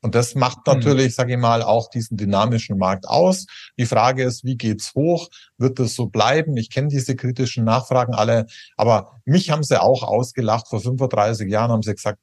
Und das macht hm. natürlich, mhm. sage ich mal, auch diesen dynamischen Markt aus. Die Frage ist, wie geht's hoch? Wird es so bleiben? Ich kenne diese kritischen Nachfragen alle, aber mich haben sie auch ausgelacht. Vor 35 Jahren haben sie gesagt,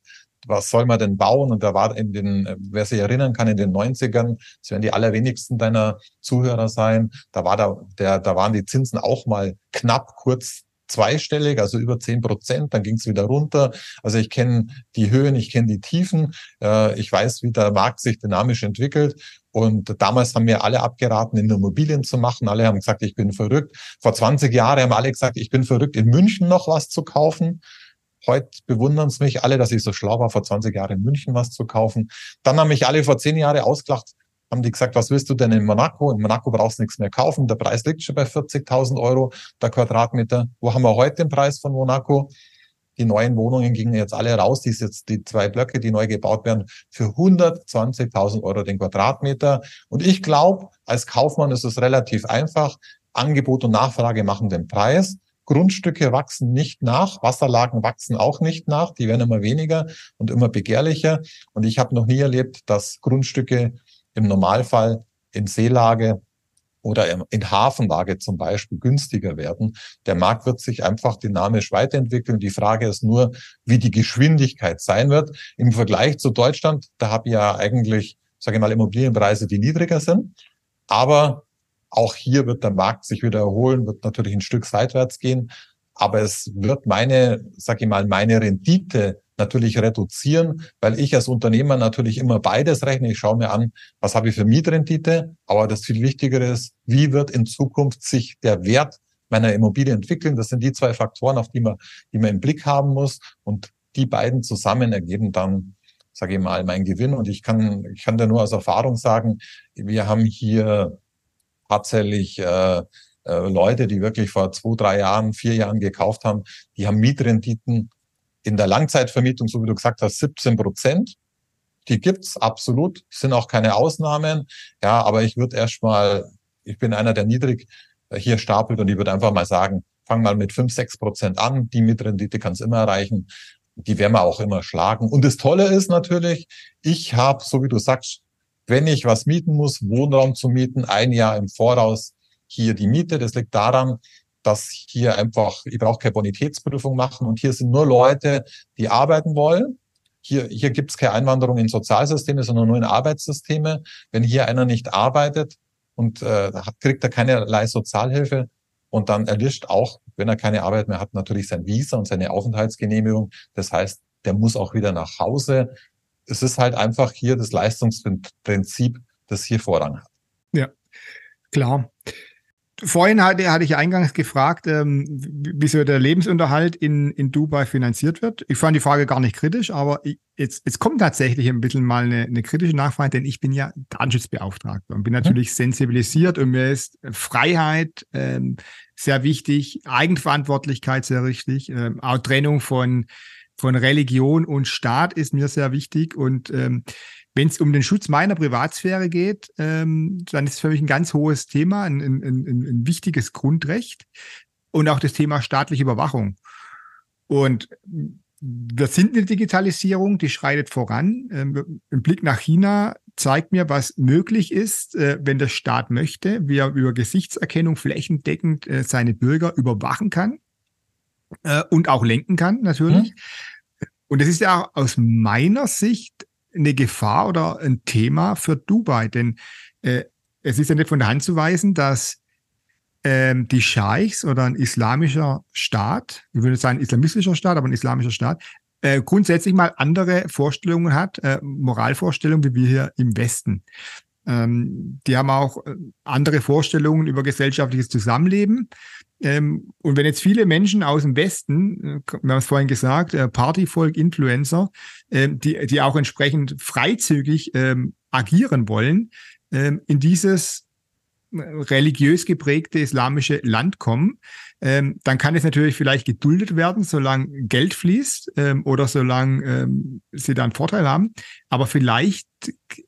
was soll man denn bauen? Und da war in den, wer sich erinnern kann, in den 90ern, das werden die allerwenigsten deiner Zuhörer sein, da war da, der, da waren die Zinsen auch mal knapp kurz zweistellig, also über zehn Prozent, dann ging es wieder runter. Also ich kenne die Höhen, ich kenne die Tiefen, äh, ich weiß, wie der Markt sich dynamisch entwickelt. Und damals haben mir alle abgeraten, in Immobilien zu machen. Alle haben gesagt, ich bin verrückt. Vor 20 Jahren haben alle gesagt, ich bin verrückt, in München noch was zu kaufen. Heute bewundern es mich alle, dass ich so schlau war, vor 20 Jahren in München was zu kaufen. Dann haben mich alle vor zehn Jahren ausgelacht, haben die gesagt, was willst du denn in Monaco? In Monaco brauchst du nichts mehr kaufen. Der Preis liegt schon bei 40.000 Euro der Quadratmeter. Wo haben wir heute den Preis von Monaco? Die neuen Wohnungen gingen jetzt alle raus. Die, jetzt, die zwei Blöcke, die neu gebaut werden, für 120.000 Euro den Quadratmeter. Und ich glaube, als Kaufmann ist es relativ einfach. Angebot und Nachfrage machen den Preis. Grundstücke wachsen nicht nach, Wasserlagen wachsen auch nicht nach, die werden immer weniger und immer begehrlicher. Und ich habe noch nie erlebt, dass Grundstücke im Normalfall in Seelage oder in Hafenlage zum Beispiel günstiger werden. Der Markt wird sich einfach dynamisch weiterentwickeln. Die Frage ist nur, wie die Geschwindigkeit sein wird. Im Vergleich zu Deutschland, da habe ich ja eigentlich, sage ich mal, Immobilienpreise, die niedriger sind. Aber auch hier wird der Markt sich wieder erholen, wird natürlich ein Stück seitwärts gehen. Aber es wird meine, sage ich mal, meine Rendite natürlich reduzieren, weil ich als Unternehmer natürlich immer beides rechne. Ich schaue mir an, was habe ich für Mietrendite, aber das viel Wichtigere ist, wie wird in Zukunft sich der Wert meiner Immobilie entwickeln. Das sind die zwei Faktoren, auf die man, die man im Blick haben muss. Und die beiden zusammen ergeben dann, sage ich mal, meinen Gewinn. Und ich kann, ich kann da nur aus Erfahrung sagen, wir haben hier tatsächlich äh, äh, Leute, die wirklich vor zwei, drei Jahren, vier Jahren gekauft haben, die haben Mietrenditen in der Langzeitvermietung, so wie du gesagt hast, 17 Prozent. Die gibt's absolut, sind auch keine Ausnahmen. Ja, aber ich würde erstmal, ich bin einer, der niedrig äh, hier stapelt und ich würde einfach mal sagen, fang mal mit 5, 6 Prozent an. Die Mietrendite kann's immer erreichen. Die werden wir auch immer schlagen. Und das Tolle ist natürlich, ich habe, so wie du sagst, wenn ich was mieten muss, Wohnraum zu mieten, ein Jahr im Voraus hier die Miete. Das liegt daran, dass hier einfach, ich brauche keine Bonitätsprüfung machen und hier sind nur Leute, die arbeiten wollen. Hier, hier gibt es keine Einwanderung in Sozialsysteme, sondern nur in Arbeitssysteme. Wenn hier einer nicht arbeitet und äh, kriegt er keinerlei Sozialhilfe und dann erlischt auch, wenn er keine Arbeit mehr hat, natürlich sein Visa und seine Aufenthaltsgenehmigung. Das heißt, der muss auch wieder nach Hause. Es ist halt einfach hier das Leistungsprinzip, das hier Vorrang hat. Ja, klar. Vorhin hatte, hatte ich eingangs gefragt, ähm, wie so der Lebensunterhalt in, in Dubai finanziert wird. Ich fand die Frage gar nicht kritisch, aber ich, jetzt, jetzt kommt tatsächlich ein bisschen mal eine, eine kritische Nachfrage, denn ich bin ja Datenschutzbeauftragter und bin natürlich hm. sensibilisiert und mir ist Freiheit ähm, sehr wichtig, Eigenverantwortlichkeit sehr wichtig, ähm, auch Trennung von, von Religion und Staat ist mir sehr wichtig und ähm, wenn es um den Schutz meiner Privatsphäre geht, ähm, dann ist es für mich ein ganz hohes Thema, ein, ein, ein, ein wichtiges Grundrecht und auch das Thema staatliche Überwachung. Und wir sind eine Digitalisierung, die schreitet voran. Ähm, ein Blick nach China zeigt mir, was möglich ist, äh, wenn der Staat möchte, wie er über Gesichtserkennung flächendeckend äh, seine Bürger überwachen kann äh, und auch lenken kann, natürlich. Hm. Und das ist ja aus meiner Sicht eine Gefahr oder ein Thema für Dubai? Denn äh, es ist ja nicht von der Hand zu weisen, dass ähm, die Scheichs oder ein islamischer Staat, ich würde sagen islamistischer Staat, aber ein islamischer Staat, äh, grundsätzlich mal andere Vorstellungen hat, äh, Moralvorstellungen wie wir hier im Westen. Ähm, die haben auch äh, andere Vorstellungen über gesellschaftliches Zusammenleben. Ähm, und wenn jetzt viele Menschen aus dem Westen, äh, wir haben es vorhin gesagt, äh, Partyvolk, Influencer, äh, die, die auch entsprechend freizügig ähm, agieren wollen, ähm, in dieses religiös geprägte islamische Land kommen, ähm, dann kann es natürlich vielleicht geduldet werden, solange Geld fließt ähm, oder solange ähm, sie dann Vorteil haben. Aber vielleicht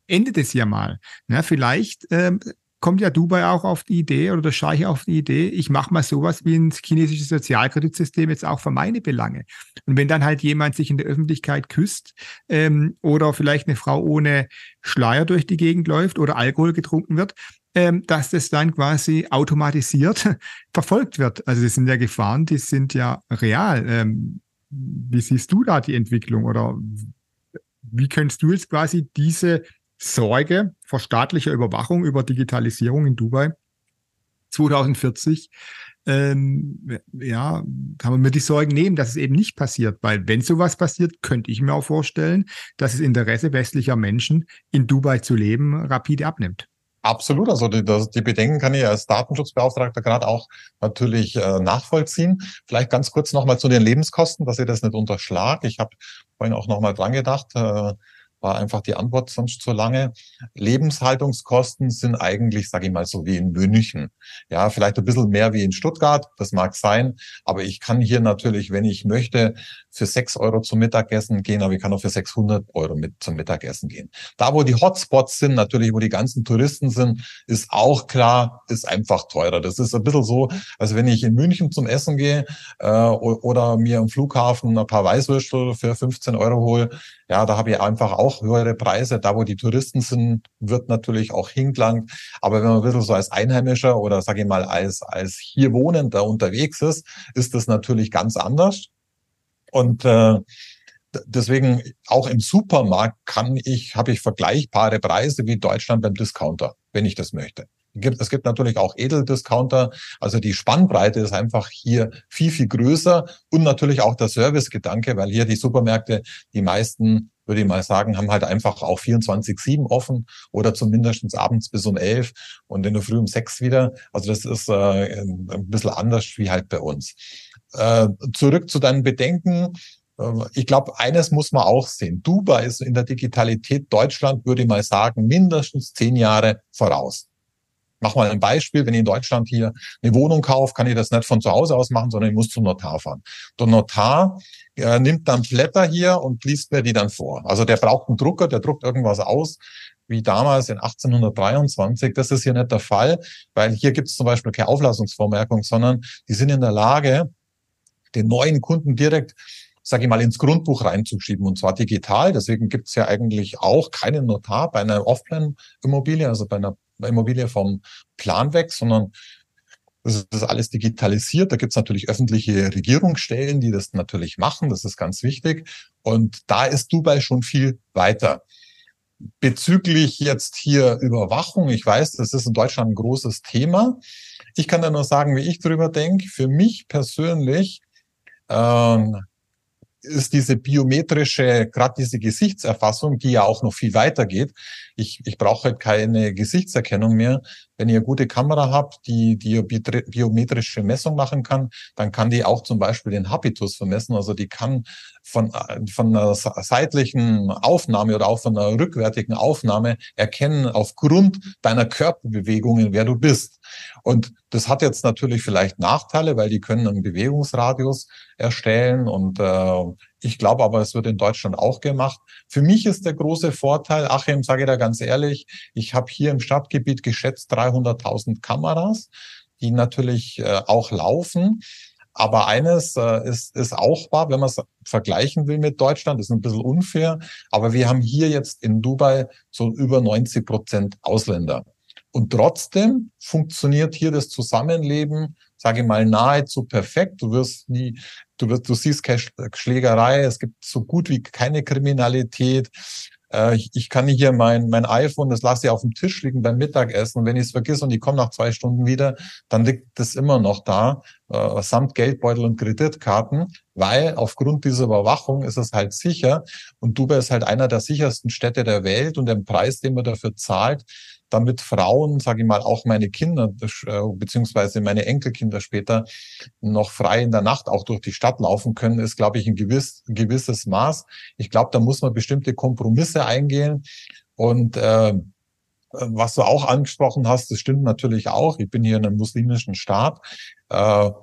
endet es ja mal. Ne? Vielleicht ähm, kommt ja Dubai auch auf die Idee oder der Scheich auf die Idee, ich mache mal sowas wie ein chinesisches Sozialkreditsystem jetzt auch für meine Belange. Und wenn dann halt jemand sich in der Öffentlichkeit küsst ähm, oder vielleicht eine Frau ohne Schleier durch die Gegend läuft oder Alkohol getrunken wird, ähm, dass das dann quasi automatisiert verfolgt wird. Also das sind ja Gefahren, die sind ja real. Ähm, wie siehst du da die Entwicklung oder wie könntest du jetzt quasi diese Sorge vor staatlicher Überwachung über Digitalisierung in Dubai 2040 ähm, ja, kann man mir die Sorgen nehmen, dass es eben nicht passiert, weil wenn sowas passiert, könnte ich mir auch vorstellen, dass das Interesse westlicher Menschen in Dubai zu leben rapide abnimmt. Absolut, also die, die Bedenken kann ich als Datenschutzbeauftragter gerade auch natürlich äh, nachvollziehen. Vielleicht ganz kurz nochmal zu den Lebenskosten, dass ihr das nicht unterschlagt. Ich habe vorhin auch nochmal dran gedacht. Äh, war einfach die Antwort sonst zu lange. Lebenshaltungskosten sind eigentlich, sage ich mal, so wie in München. Ja, vielleicht ein bisschen mehr wie in Stuttgart, das mag sein, aber ich kann hier natürlich, wenn ich möchte, für sechs Euro zum Mittagessen gehen, aber ich kann auch für 600 Euro mit zum Mittagessen gehen. Da, wo die Hotspots sind, natürlich, wo die ganzen Touristen sind, ist auch klar, ist einfach teurer. Das ist ein bisschen so, als wenn ich in München zum Essen gehe äh, oder mir am Flughafen ein paar Weißwürstel für 15 Euro hole. Ja, da habe ich einfach auch höhere Preise. Da, wo die Touristen sind, wird natürlich auch hingelangt. Aber wenn man ein bisschen so als Einheimischer oder sage ich mal als, als hier Wohnender unterwegs ist, ist das natürlich ganz anders. Und äh, deswegen auch im Supermarkt kann ich, habe ich vergleichbare Preise wie Deutschland beim Discounter, wenn ich das möchte. Es gibt natürlich auch Edeldiscounter. Also die Spannbreite ist einfach hier viel, viel größer und natürlich auch der Servicegedanke, weil hier die Supermärkte, die meisten, würde ich mal sagen, haben halt einfach auch 24-7 offen oder zumindest abends bis um 11 und in der Früh um 6 wieder. Also das ist äh, ein bisschen anders wie halt bei uns. Äh, zurück zu deinen Bedenken. Äh, ich glaube, eines muss man auch sehen. Dubai ist in der Digitalität Deutschland, würde ich mal sagen, mindestens zehn Jahre voraus. Mach mal ein Beispiel. Wenn ich in Deutschland hier eine Wohnung kaufe, kann ich das nicht von zu Hause aus machen, sondern ich muss zum Notar fahren. Der Notar äh, nimmt dann Blätter hier und liest mir die dann vor. Also der braucht einen Drucker, der druckt irgendwas aus wie damals in 1823. Das ist hier nicht der Fall, weil hier gibt es zum Beispiel keine Auflassungsvormerkung, sondern die sind in der Lage, den neuen Kunden direkt sage ich mal, ins Grundbuch reinzuschieben und zwar digital. Deswegen gibt es ja eigentlich auch keinen Notar bei einer Offline-Immobilie, also bei einer Immobilie vom Plan weg, sondern das ist alles digitalisiert. Da gibt es natürlich öffentliche Regierungsstellen, die das natürlich machen. Das ist ganz wichtig. Und da ist Dubai schon viel weiter. Bezüglich jetzt hier Überwachung, ich weiß, das ist in Deutschland ein großes Thema. Ich kann da nur sagen, wie ich drüber denke. Für mich persönlich ähm, ist diese biometrische, gerade diese Gesichtserfassung, die ja auch noch viel weiter geht. Ich, ich brauche halt keine Gesichtserkennung mehr. Wenn ihr gute Kamera habt, die, die biometrische Messung machen kann, dann kann die auch zum Beispiel den Habitus vermessen. Also die kann von, von einer seitlichen Aufnahme oder auch von einer rückwärtigen Aufnahme erkennen aufgrund deiner Körperbewegungen, wer du bist. Und das hat jetzt natürlich vielleicht Nachteile, weil die können einen Bewegungsradius erstellen und äh, ich glaube aber, es wird in Deutschland auch gemacht. Für mich ist der große Vorteil, Achim, sage ich da ganz ehrlich, ich habe hier im Stadtgebiet geschätzt 300.000 Kameras, die natürlich äh, auch laufen. Aber eines äh, ist, ist auch wahr, wenn man es vergleichen will mit Deutschland, ist ein bisschen unfair. Aber wir haben hier jetzt in Dubai so über 90 Prozent Ausländer. Und trotzdem funktioniert hier das Zusammenleben, sage ich mal, nahezu perfekt. Du wirst nie, du wirst, du siehst keine Schlägerei, es gibt so gut wie keine Kriminalität. Äh, ich, ich kann hier mein, mein iPhone, das lasse ich auf dem Tisch liegen beim Mittagessen. Und wenn ich es vergesse und ich komme nach zwei Stunden wieder, dann liegt das immer noch da, äh, samt Geldbeutel und Kreditkarten, weil aufgrund dieser Überwachung ist es halt sicher. Und Dubai ist halt einer der sichersten Städte der Welt und der Preis, den man dafür zahlt, damit Frauen, sage ich mal, auch meine Kinder äh, beziehungsweise meine Enkelkinder später noch frei in der Nacht auch durch die Stadt laufen können, ist, glaube ich, ein gewiss, gewisses Maß. Ich glaube, da muss man bestimmte Kompromisse eingehen und äh, was du auch angesprochen hast, das stimmt natürlich auch. Ich bin hier in einem muslimischen Staat, äh,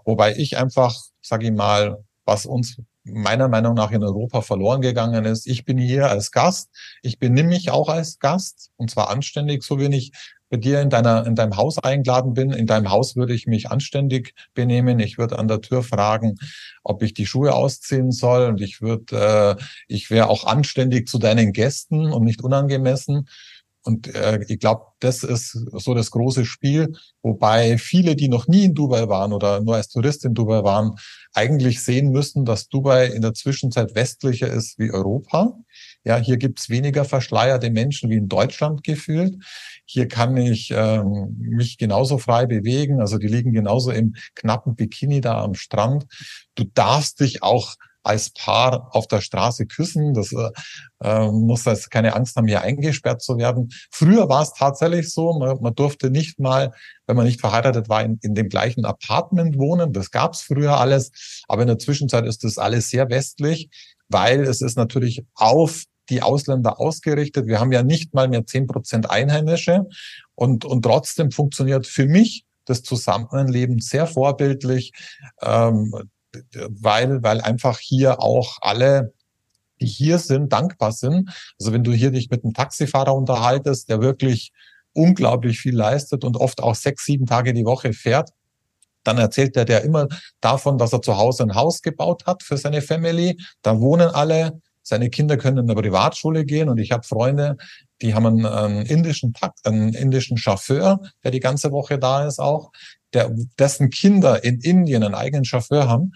wobei ich einfach, sage ich mal, was uns meiner Meinung nach in Europa verloren gegangen ist. Ich bin hier als Gast. Ich benehme mich auch als Gast und zwar anständig, so wie ich bei dir in deiner in deinem Haus eingeladen bin. In deinem Haus würde ich mich anständig benehmen. Ich würde an der Tür fragen, ob ich die Schuhe ausziehen soll und ich würde äh, ich wäre auch anständig zu deinen Gästen und nicht unangemessen. Und äh, ich glaube, das ist so das große Spiel, wobei viele, die noch nie in Dubai waren oder nur als Tourist in Dubai waren, eigentlich sehen müssen, dass Dubai in der Zwischenzeit westlicher ist wie Europa. Ja, hier gibt's weniger verschleierte Menschen wie in Deutschland gefühlt. Hier kann ich ähm, mich genauso frei bewegen. Also die liegen genauso im knappen Bikini da am Strand. Du darfst dich auch als Paar auf der Straße küssen. Das äh, äh, muss jetzt keine Angst haben, hier eingesperrt zu werden. Früher war es tatsächlich so, man, man, durfte nicht mal, wenn man nicht verheiratet war, in, in dem gleichen Apartment wohnen. Das gab es früher alles. Aber in der Zwischenzeit ist das alles sehr westlich, weil es ist natürlich auf die Ausländer ausgerichtet. Wir haben ja nicht mal mehr zehn Prozent Einheimische und, und trotzdem funktioniert für mich das Zusammenleben sehr vorbildlich. Ähm, weil, weil einfach hier auch alle die hier sind, dankbar sind. Also wenn du hier dich mit einem Taxifahrer unterhaltest, der wirklich unglaublich viel leistet und oft auch sechs, sieben Tage die Woche fährt, dann erzählt er der immer davon, dass er zu Hause ein Haus gebaut hat für seine Family. Da wohnen alle. Seine Kinder können in eine Privatschule gehen und ich habe Freunde, die haben einen, einen indischen Takt, einen indischen Chauffeur, der die ganze Woche da ist auch der, dessen Kinder in Indien einen eigenen Chauffeur haben,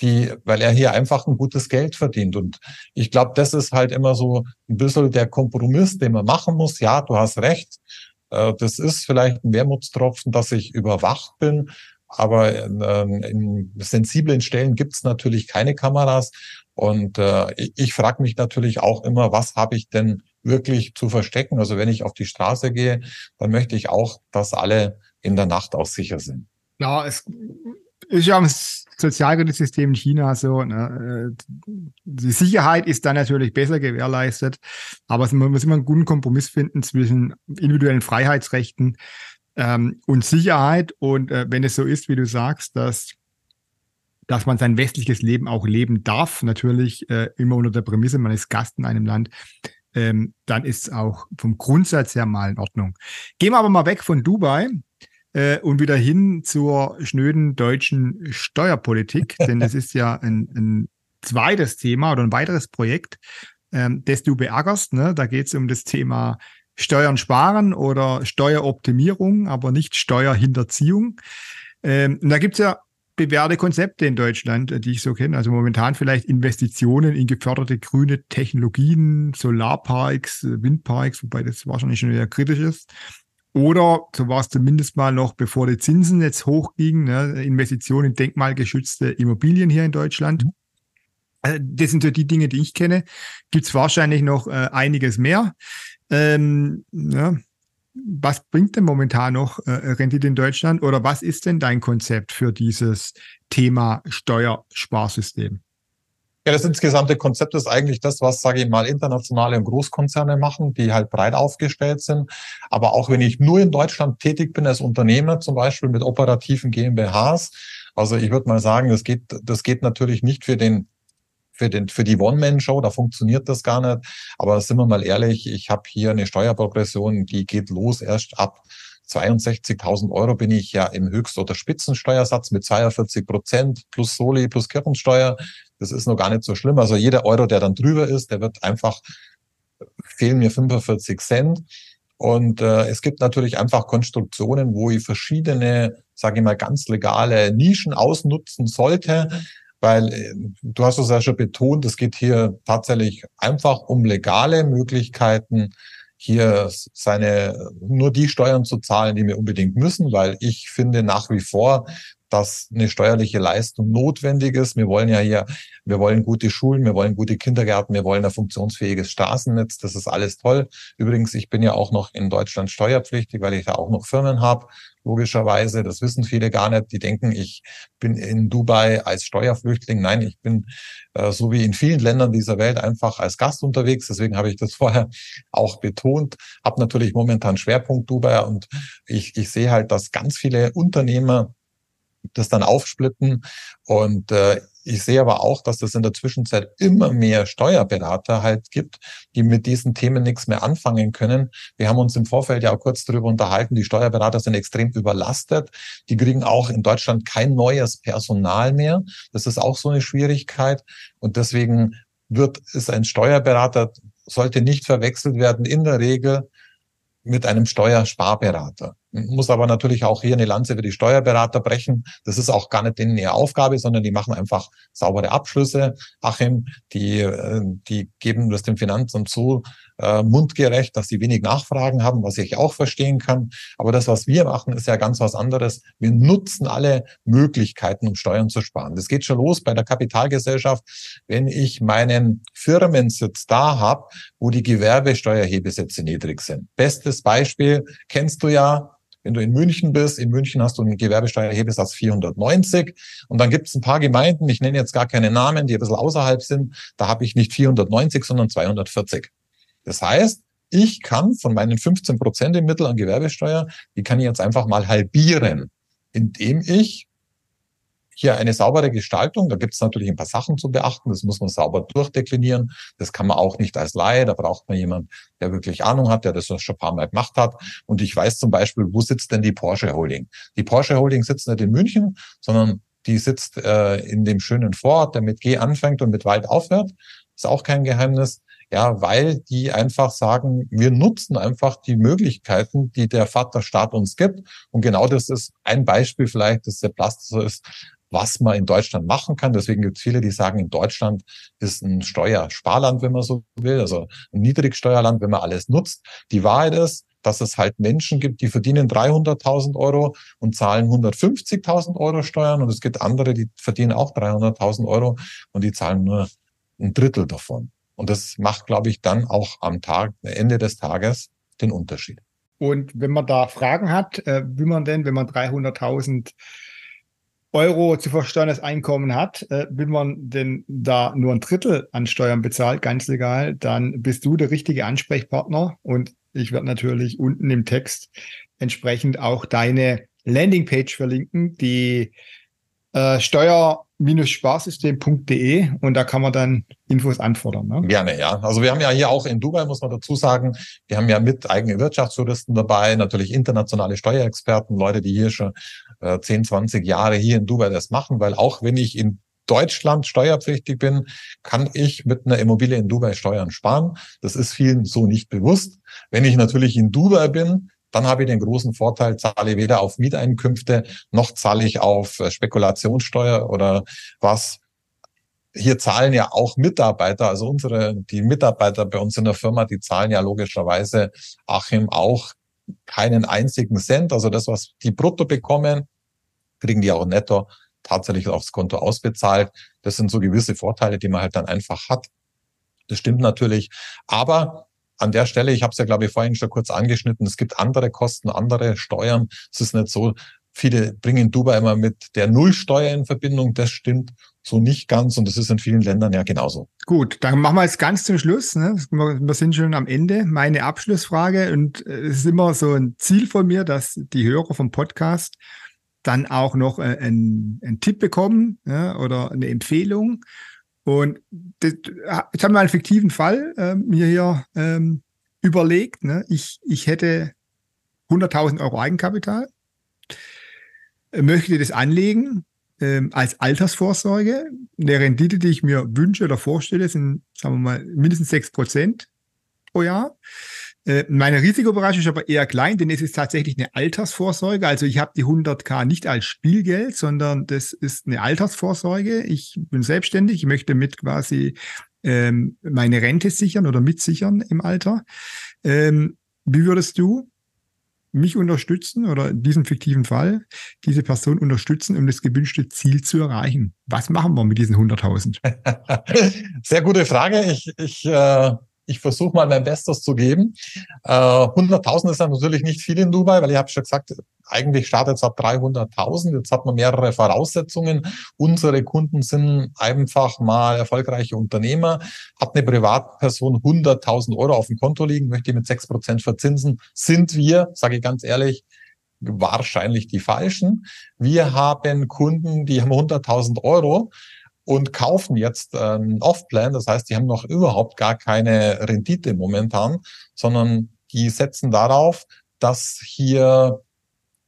die, weil er hier einfach ein gutes Geld verdient. Und ich glaube, das ist halt immer so ein bisschen der Kompromiss, den man machen muss. Ja, du hast recht. Äh, das ist vielleicht ein Wermutstropfen, dass ich überwacht bin. Aber in, ähm, in sensiblen Stellen gibt es natürlich keine Kameras. Und äh, ich, ich frage mich natürlich auch immer, was habe ich denn wirklich zu verstecken? Also wenn ich auf die Straße gehe, dann möchte ich auch, dass alle in der Nacht auch sicher sind. Ja, es ist ja im Sozialkreditsystem in China so. Ne? Die Sicherheit ist dann natürlich besser gewährleistet, aber man muss immer einen guten Kompromiss finden zwischen individuellen Freiheitsrechten ähm, und Sicherheit. Und äh, wenn es so ist, wie du sagst, dass dass man sein westliches Leben auch leben darf, natürlich äh, immer unter der Prämisse, man ist Gast in einem Land, ähm, dann ist es auch vom Grundsatz her mal in Ordnung. Gehen wir aber mal weg von Dubai äh, und wieder hin zur schnöden deutschen Steuerpolitik, denn das ist ja ein, ein zweites Thema oder ein weiteres Projekt, ähm, das du beackerst. Ne? Da geht es um das Thema Steuern sparen oder Steueroptimierung, aber nicht Steuerhinterziehung. Ähm, und da gibt es ja bewährte Konzepte in Deutschland, die ich so kenne. Also momentan vielleicht Investitionen in geförderte grüne Technologien, Solarparks, Windparks, wobei das wahrscheinlich schon eher kritisch ist. Oder, so war es zumindest mal noch, bevor die Zinsen jetzt hochgingen, ne, Investitionen in denkmalgeschützte Immobilien hier in Deutschland. Mhm. Also das sind so die Dinge, die ich kenne. Gibt es wahrscheinlich noch äh, einiges mehr. Ähm, ja. Was bringt denn momentan noch äh, Rendite in Deutschland oder was ist denn dein Konzept für dieses Thema Steuersparsystem? Ja, das insgesamte Konzept ist eigentlich das, was, sage ich mal, internationale und Großkonzerne machen, die halt breit aufgestellt sind. Aber auch wenn ich nur in Deutschland tätig bin als Unternehmer, zum Beispiel mit operativen GmbHs, also ich würde mal sagen, das geht, das geht natürlich nicht für den für, den, für die One-Man-Show, da funktioniert das gar nicht. Aber sind wir mal ehrlich, ich habe hier eine Steuerprogression, die geht los erst ab 62.000 Euro bin ich ja im Höchst- oder Spitzensteuersatz mit 42 Prozent plus Soli plus Kirchensteuer. Das ist noch gar nicht so schlimm. Also jeder Euro, der dann drüber ist, der wird einfach, fehlen mir 45 Cent. Und äh, es gibt natürlich einfach Konstruktionen, wo ich verschiedene, sage ich mal, ganz legale Nischen ausnutzen sollte, weil äh, du hast es ja schon betont, es geht hier tatsächlich einfach um legale Möglichkeiten, hier seine nur die Steuern zu zahlen, die wir unbedingt müssen, weil ich finde nach wie vor, dass eine steuerliche Leistung notwendig ist. Wir wollen ja hier, wir wollen gute Schulen, wir wollen gute Kindergärten, wir wollen ein funktionsfähiges Straßennetz. Das ist alles toll. Übrigens, ich bin ja auch noch in Deutschland steuerpflichtig, weil ich da auch noch Firmen habe. Logischerweise, das wissen viele gar nicht. Die denken, ich bin in Dubai als Steuerflüchtling. Nein, ich bin äh, so wie in vielen Ländern dieser Welt einfach als Gast unterwegs. Deswegen habe ich das vorher auch betont. Habe natürlich momentan Schwerpunkt Dubai und ich, ich sehe halt, dass ganz viele Unternehmer das dann aufsplitten. Und äh, ich sehe aber auch, dass es in der Zwischenzeit immer mehr Steuerberater halt gibt, die mit diesen Themen nichts mehr anfangen können. Wir haben uns im Vorfeld ja auch kurz darüber unterhalten, die Steuerberater sind extrem überlastet. Die kriegen auch in Deutschland kein neues Personal mehr. Das ist auch so eine Schwierigkeit. Und deswegen wird es ein Steuerberater, sollte nicht verwechselt werden in der Regel mit einem Steuersparberater. Muss aber natürlich auch hier eine Lanze für die Steuerberater brechen. Das ist auch gar nicht denen ihre Aufgabe, sondern die machen einfach saubere Abschlüsse. Achim, die, äh, die geben das dem Finanzamt so äh, mundgerecht, dass sie wenig Nachfragen haben, was ich auch verstehen kann. Aber das, was wir machen, ist ja ganz was anderes. Wir nutzen alle Möglichkeiten, um Steuern zu sparen. Das geht schon los bei der Kapitalgesellschaft. Wenn ich meinen Firmensitz da habe, wo die Gewerbesteuerhebesätze niedrig sind. Bestes Beispiel kennst du ja, wenn du in München bist, in München hast du einen Gewerbesteuerhebesatz 490 und dann gibt es ein paar Gemeinden, ich nenne jetzt gar keine Namen, die ein bisschen außerhalb sind, da habe ich nicht 490, sondern 240. Das heißt, ich kann von meinen 15 Prozent im Mittel an Gewerbesteuer, die kann ich jetzt einfach mal halbieren, indem ich hier eine saubere Gestaltung, da gibt es natürlich ein paar Sachen zu beachten, das muss man sauber durchdeklinieren, das kann man auch nicht als Laie, da braucht man jemand, der wirklich Ahnung hat, der das schon ein paar Mal gemacht hat und ich weiß zum Beispiel, wo sitzt denn die Porsche Holding? Die Porsche Holding sitzt nicht in München, sondern die sitzt äh, in dem schönen Vorort, der mit G anfängt und mit Wald aufhört, ist auch kein Geheimnis. Ja, weil die einfach sagen, wir nutzen einfach die Möglichkeiten, die der Vaterstaat uns gibt. Und genau das ist ein Beispiel vielleicht, dass der Plast so ist, was man in Deutschland machen kann. Deswegen gibt es viele, die sagen, in Deutschland ist ein Steuersparland, wenn man so will, also ein Niedrigsteuerland, wenn man alles nutzt. Die Wahrheit ist, dass es halt Menschen gibt, die verdienen 300.000 Euro und zahlen 150.000 Euro Steuern und es gibt andere, die verdienen auch 300.000 Euro und die zahlen nur ein Drittel davon. Und das macht, glaube ich, dann auch am Tag, Ende des Tages den Unterschied. Und wenn man da Fragen hat, äh, wie man denn, wenn man 300.000 Euro zu versteuerndes Einkommen hat, äh, wenn man denn da nur ein Drittel an Steuern bezahlt, ganz legal, dann bist du der richtige Ansprechpartner und ich werde natürlich unten im Text entsprechend auch deine Landingpage verlinken, die äh, steuer-sparsystem.de und da kann man dann Infos anfordern. Ne? Gerne, ja. Also wir haben ja hier auch in Dubai, muss man dazu sagen, wir haben ja mit eigene Wirtschaftsjuristen dabei, natürlich internationale Steuerexperten, Leute, die hier schon äh, 10, 20 Jahre hier in Dubai das machen, weil auch wenn ich in Deutschland steuerpflichtig bin, kann ich mit einer Immobilie in Dubai Steuern sparen. Das ist vielen so nicht bewusst. Wenn ich natürlich in Dubai bin, dann habe ich den großen Vorteil, zahle ich weder auf Mieteinkünfte noch zahle ich auf äh, Spekulationssteuer oder was. Hier zahlen ja auch Mitarbeiter, also unsere, die Mitarbeiter bei uns in der Firma, die zahlen ja logischerweise Achim auch keinen einzigen Cent. Also das, was die brutto bekommen, kriegen die auch netto tatsächlich aufs Konto ausbezahlt. Das sind so gewisse Vorteile, die man halt dann einfach hat. Das stimmt natürlich. Aber an der Stelle, ich habe es ja, glaube ich, vorhin schon kurz angeschnitten, es gibt andere Kosten, andere Steuern. Es ist nicht so, viele bringen Dubai immer mit der Nullsteuer in Verbindung. Das stimmt so nicht ganz und das ist in vielen Ländern ja genauso. Gut, dann machen wir jetzt ganz zum Schluss. Ne? Wir sind schon am Ende. Meine Abschlussfrage und äh, es ist immer so ein Ziel von mir, dass die Hörer vom Podcast dann auch noch äh, einen, einen Tipp bekommen ja, oder eine Empfehlung. Und das, jetzt haben wir einen fiktiven Fall äh, mir hier ähm, überlegt. Ne? Ich, ich hätte 100.000 Euro Eigenkapital, möchte das anlegen ähm, als Altersvorsorge. Eine Rendite, die ich mir wünsche oder vorstelle, sind, sagen wir mal, mindestens 6 Prozent pro Jahr. Äh, meine Risikobereitschaft ist aber eher klein, denn es ist tatsächlich eine Altersvorsorge. Also ich habe die 100k nicht als Spielgeld, sondern das ist eine Altersvorsorge. Ich bin selbstständig, ich möchte mit quasi ähm, meine Rente sichern oder mitsichern im Alter. Ähm, wie würdest du mich unterstützen oder in diesem fiktiven Fall diese Person unterstützen, um das gewünschte Ziel zu erreichen? Was machen wir mit diesen 100.000? Sehr gute Frage. Ich, ich äh, ich versuche mal mein Bestes zu geben. Äh, 100.000 ist ja natürlich nicht viel in Dubai, weil ich habe schon gesagt, eigentlich startet es ab 300.000. Jetzt hat man mehrere Voraussetzungen. Unsere Kunden sind einfach mal erfolgreiche Unternehmer. Hat eine Privatperson 100.000 Euro auf dem Konto liegen, möchte mit 6% verzinsen. Sind wir, sage ich ganz ehrlich, wahrscheinlich die falschen. Wir haben Kunden, die haben 100.000 Euro und kaufen jetzt ähm, Off-Plan. Das heißt, die haben noch überhaupt gar keine Rendite momentan, sondern die setzen darauf, dass hier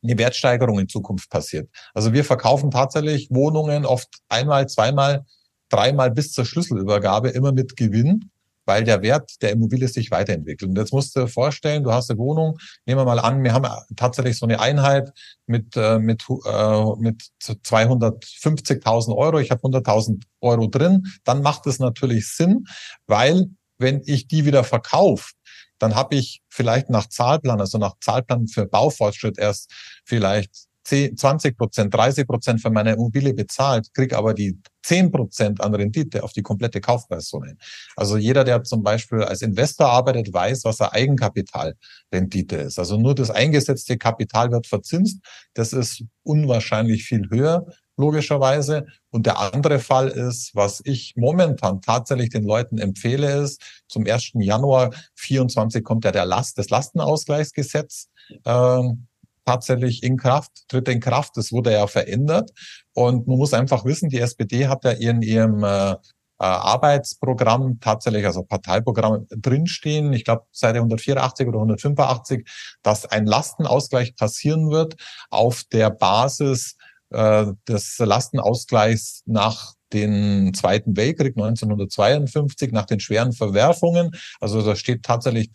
eine Wertsteigerung in Zukunft passiert. Also wir verkaufen tatsächlich Wohnungen oft einmal, zweimal, dreimal bis zur Schlüsselübergabe immer mit Gewinn weil der Wert der Immobilie sich weiterentwickelt. Und jetzt musst du dir vorstellen, du hast eine Wohnung, nehmen wir mal an, wir haben tatsächlich so eine Einheit mit, äh, mit, äh, mit 250.000 Euro, ich habe 100.000 Euro drin, dann macht es natürlich Sinn, weil wenn ich die wieder verkaufe, dann habe ich vielleicht nach Zahlplan, also nach Zahlplan für Baufortschritt erst vielleicht 10, 20 Prozent, 30 Prozent von meiner Immobilie bezahlt, kriege aber die 10 Prozent an Rendite auf die komplette Kaufpreissumme. Also jeder, der zum Beispiel als Investor arbeitet, weiß, was eine Eigenkapitalrendite ist. Also nur das eingesetzte Kapital wird verzinst. Das ist unwahrscheinlich viel höher, logischerweise. Und der andere Fall ist, was ich momentan tatsächlich den Leuten empfehle, ist, zum 1. Januar 24 kommt ja der Last, das Lastenausgleichsgesetz. Ähm, tatsächlich in Kraft, tritt in Kraft. Das wurde ja verändert. Und man muss einfach wissen, die SPD hat ja in ihrem äh, äh, Arbeitsprogramm tatsächlich, also Parteiprogramm drinstehen, ich glaube Seite 184 oder 185, dass ein Lastenausgleich passieren wird auf der Basis äh, des Lastenausgleichs nach den Zweiten Weltkrieg 1952, nach den schweren Verwerfungen. Also da steht tatsächlich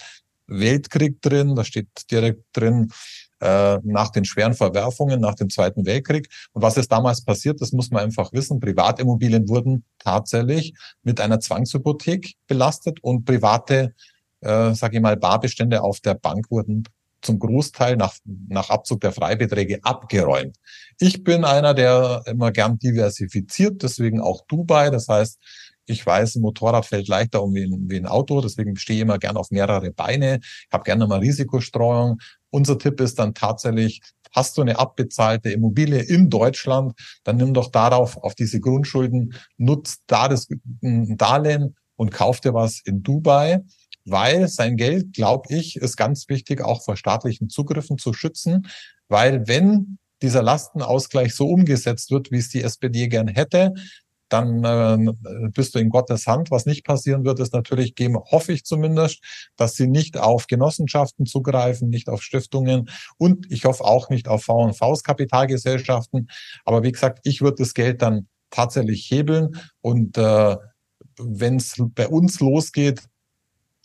Weltkrieg drin, da steht direkt drin, äh, nach den schweren Verwerfungen nach dem Zweiten Weltkrieg. Und was ist damals passiert, das muss man einfach wissen. Privatimmobilien wurden tatsächlich mit einer Zwangshypothek belastet und private, äh, sage ich mal, Barbestände auf der Bank wurden zum Großteil nach, nach Abzug der Freibeträge abgeräumt. Ich bin einer, der immer gern diversifiziert, deswegen auch Dubai. Das heißt, ich weiß, ein Motorrad fällt leichter um wie ein, wie ein Auto, deswegen stehe ich immer gern auf mehrere Beine. Ich habe gerne mal Risikostreuung. Unser Tipp ist dann tatsächlich, hast du eine abbezahlte Immobilie in Deutschland, dann nimm doch darauf, auf diese Grundschulden, nutzt da das Darlehen und kauf dir was in Dubai, weil sein Geld, glaube ich, ist ganz wichtig, auch vor staatlichen Zugriffen zu schützen, weil wenn dieser Lastenausgleich so umgesetzt wird, wie es die SPD gern hätte, dann äh, bist du in Gottes Hand. Was nicht passieren wird, ist natürlich geben, hoffe ich zumindest, dass sie nicht auf Genossenschaften zugreifen, nicht auf Stiftungen und ich hoffe auch nicht auf V&Vs Kapitalgesellschaften. Aber wie gesagt, ich würde das Geld dann tatsächlich hebeln und äh, wenn es bei uns losgeht,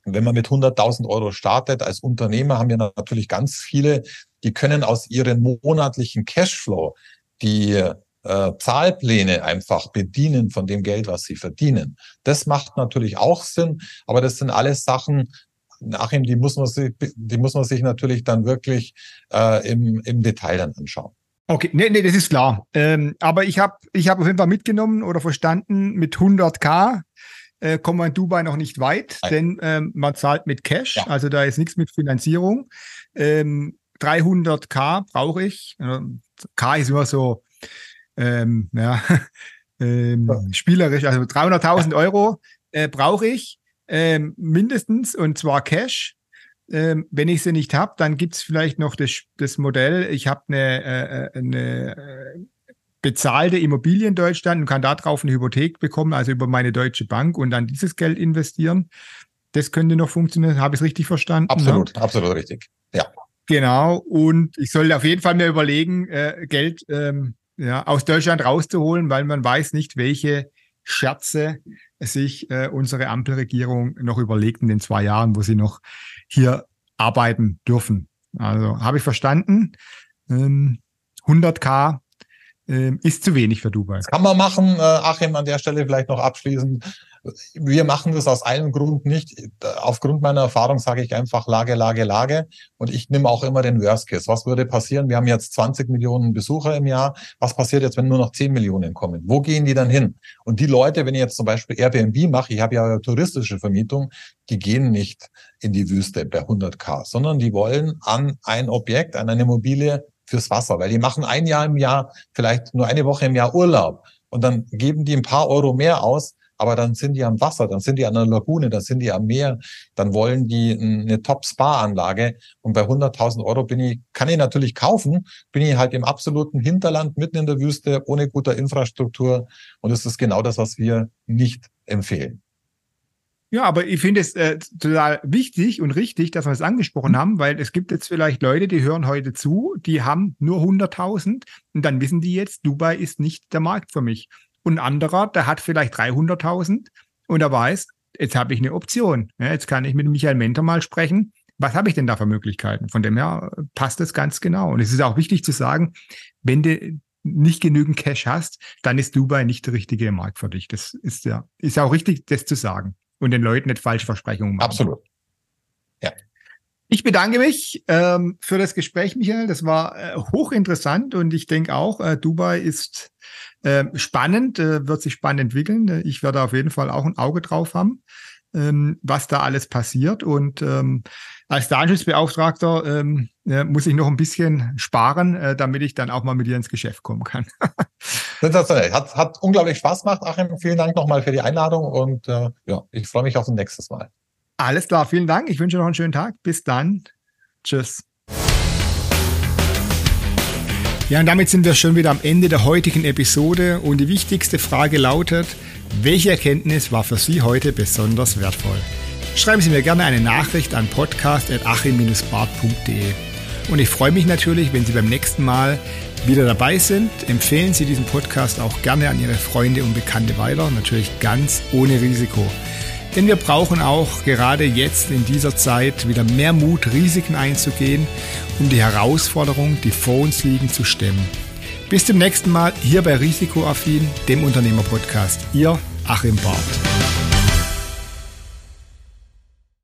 wenn man mit 100.000 Euro startet als Unternehmer, haben wir natürlich ganz viele, die können aus ihren monatlichen Cashflow die äh, Zahlpläne einfach bedienen von dem Geld, was sie verdienen. Das macht natürlich auch Sinn, aber das sind alles Sachen, Nachher, die muss man sich, die muss man sich natürlich dann wirklich äh, im, im Detail dann anschauen. Okay, nee, nee, das ist klar. Ähm, aber ich habe ich hab auf jeden Fall mitgenommen oder verstanden, mit 100k äh, kommt man in Dubai noch nicht weit, Nein. denn ähm, man zahlt mit Cash, ja. also da ist nichts mit Finanzierung. Ähm, 300k brauche ich. K ist immer so ähm, ja, ähm, ja. spielerisch, also 300.000 ja. Euro äh, brauche ich ähm, mindestens und zwar Cash. Ähm, wenn ich sie nicht habe, dann gibt es vielleicht noch das, das Modell, ich habe eine, äh, äh, eine äh, bezahlte Immobilie in Deutschland und kann darauf eine Hypothek bekommen, also über meine deutsche Bank und dann dieses Geld investieren. Das könnte noch funktionieren. Habe ich es richtig verstanden? Absolut, ja? absolut richtig. Ja. Genau. Und ich soll auf jeden Fall mir überlegen, äh, Geld ähm, ja, aus Deutschland rauszuholen, weil man weiß nicht, welche Scherze sich äh, unsere Ampelregierung noch überlegt in den zwei Jahren, wo sie noch hier arbeiten dürfen. Also habe ich verstanden. Ähm, 100k ähm, ist zu wenig für Dubai. Das kann man machen, äh, Achim, an der Stelle vielleicht noch abschließend. Wir machen das aus einem Grund nicht. Aufgrund meiner Erfahrung sage ich einfach Lage, Lage, Lage. Und ich nehme auch immer den Worst Case. Was würde passieren? Wir haben jetzt 20 Millionen Besucher im Jahr. Was passiert jetzt, wenn nur noch 10 Millionen kommen? Wo gehen die dann hin? Und die Leute, wenn ich jetzt zum Beispiel Airbnb mache, ich habe ja touristische Vermietung, die gehen nicht in die Wüste bei 100k, sondern die wollen an ein Objekt, an eine Immobilie fürs Wasser, weil die machen ein Jahr im Jahr, vielleicht nur eine Woche im Jahr Urlaub und dann geben die ein paar Euro mehr aus, aber dann sind die am Wasser, dann sind die an einer Lagune, dann sind die am Meer, dann wollen die eine Top-Spa-Anlage und bei 100.000 Euro bin ich, kann ich natürlich kaufen, bin ich halt im absoluten Hinterland, mitten in der Wüste, ohne guter Infrastruktur und das ist genau das, was wir nicht empfehlen. Ja, aber ich finde es äh, total wichtig und richtig, dass wir es angesprochen mhm. haben, weil es gibt jetzt vielleicht Leute, die hören heute zu, die haben nur 100.000 und dann wissen die jetzt, Dubai ist nicht der Markt für mich. Und ein anderer, der hat vielleicht 300.000 und er weiß, jetzt habe ich eine Option. Ja, jetzt kann ich mit Michael Mentor mal sprechen. Was habe ich denn da für Möglichkeiten? Von dem her passt es ganz genau. Und es ist auch wichtig zu sagen, wenn du nicht genügend Cash hast, dann ist Dubai nicht der richtige Markt für dich. Das ist ja, ist auch richtig, das zu sagen und den Leuten nicht falsche Versprechungen machen. Absolut. Ja. Ich bedanke mich ähm, für das Gespräch, Michael. Das war äh, hochinteressant und ich denke auch, äh, Dubai ist äh, spannend, äh, wird sich spannend entwickeln. Ich werde auf jeden Fall auch ein Auge drauf haben, ähm, was da alles passiert. Und ähm, als Datenschutzbeauftragter ähm, äh, muss ich noch ein bisschen sparen, äh, damit ich dann auch mal mit dir ins Geschäft kommen kann. Sensationell. Hat, hat unglaublich Spaß gemacht, Achim. Vielen Dank nochmal für die Einladung und äh, ja, ich freue mich auf ein nächstes Mal. Alles klar, vielen Dank. Ich wünsche noch einen schönen Tag. Bis dann. Tschüss. Ja, und damit sind wir schon wieder am Ende der heutigen Episode und die wichtigste Frage lautet, welche Erkenntnis war für Sie heute besonders wertvoll? Schreiben Sie mir gerne eine Nachricht an podcast.achim-bart.de. Und ich freue mich natürlich, wenn Sie beim nächsten Mal wieder dabei sind. Empfehlen Sie diesen Podcast auch gerne an Ihre Freunde und Bekannte weiter, natürlich ganz ohne Risiko. Denn wir brauchen auch gerade jetzt in dieser Zeit wieder mehr Mut, Risiken einzugehen, um die Herausforderungen, die vor uns liegen, zu stemmen. Bis zum nächsten Mal hier bei Risikoaffin, dem Unternehmerpodcast. Ihr Achim Barth.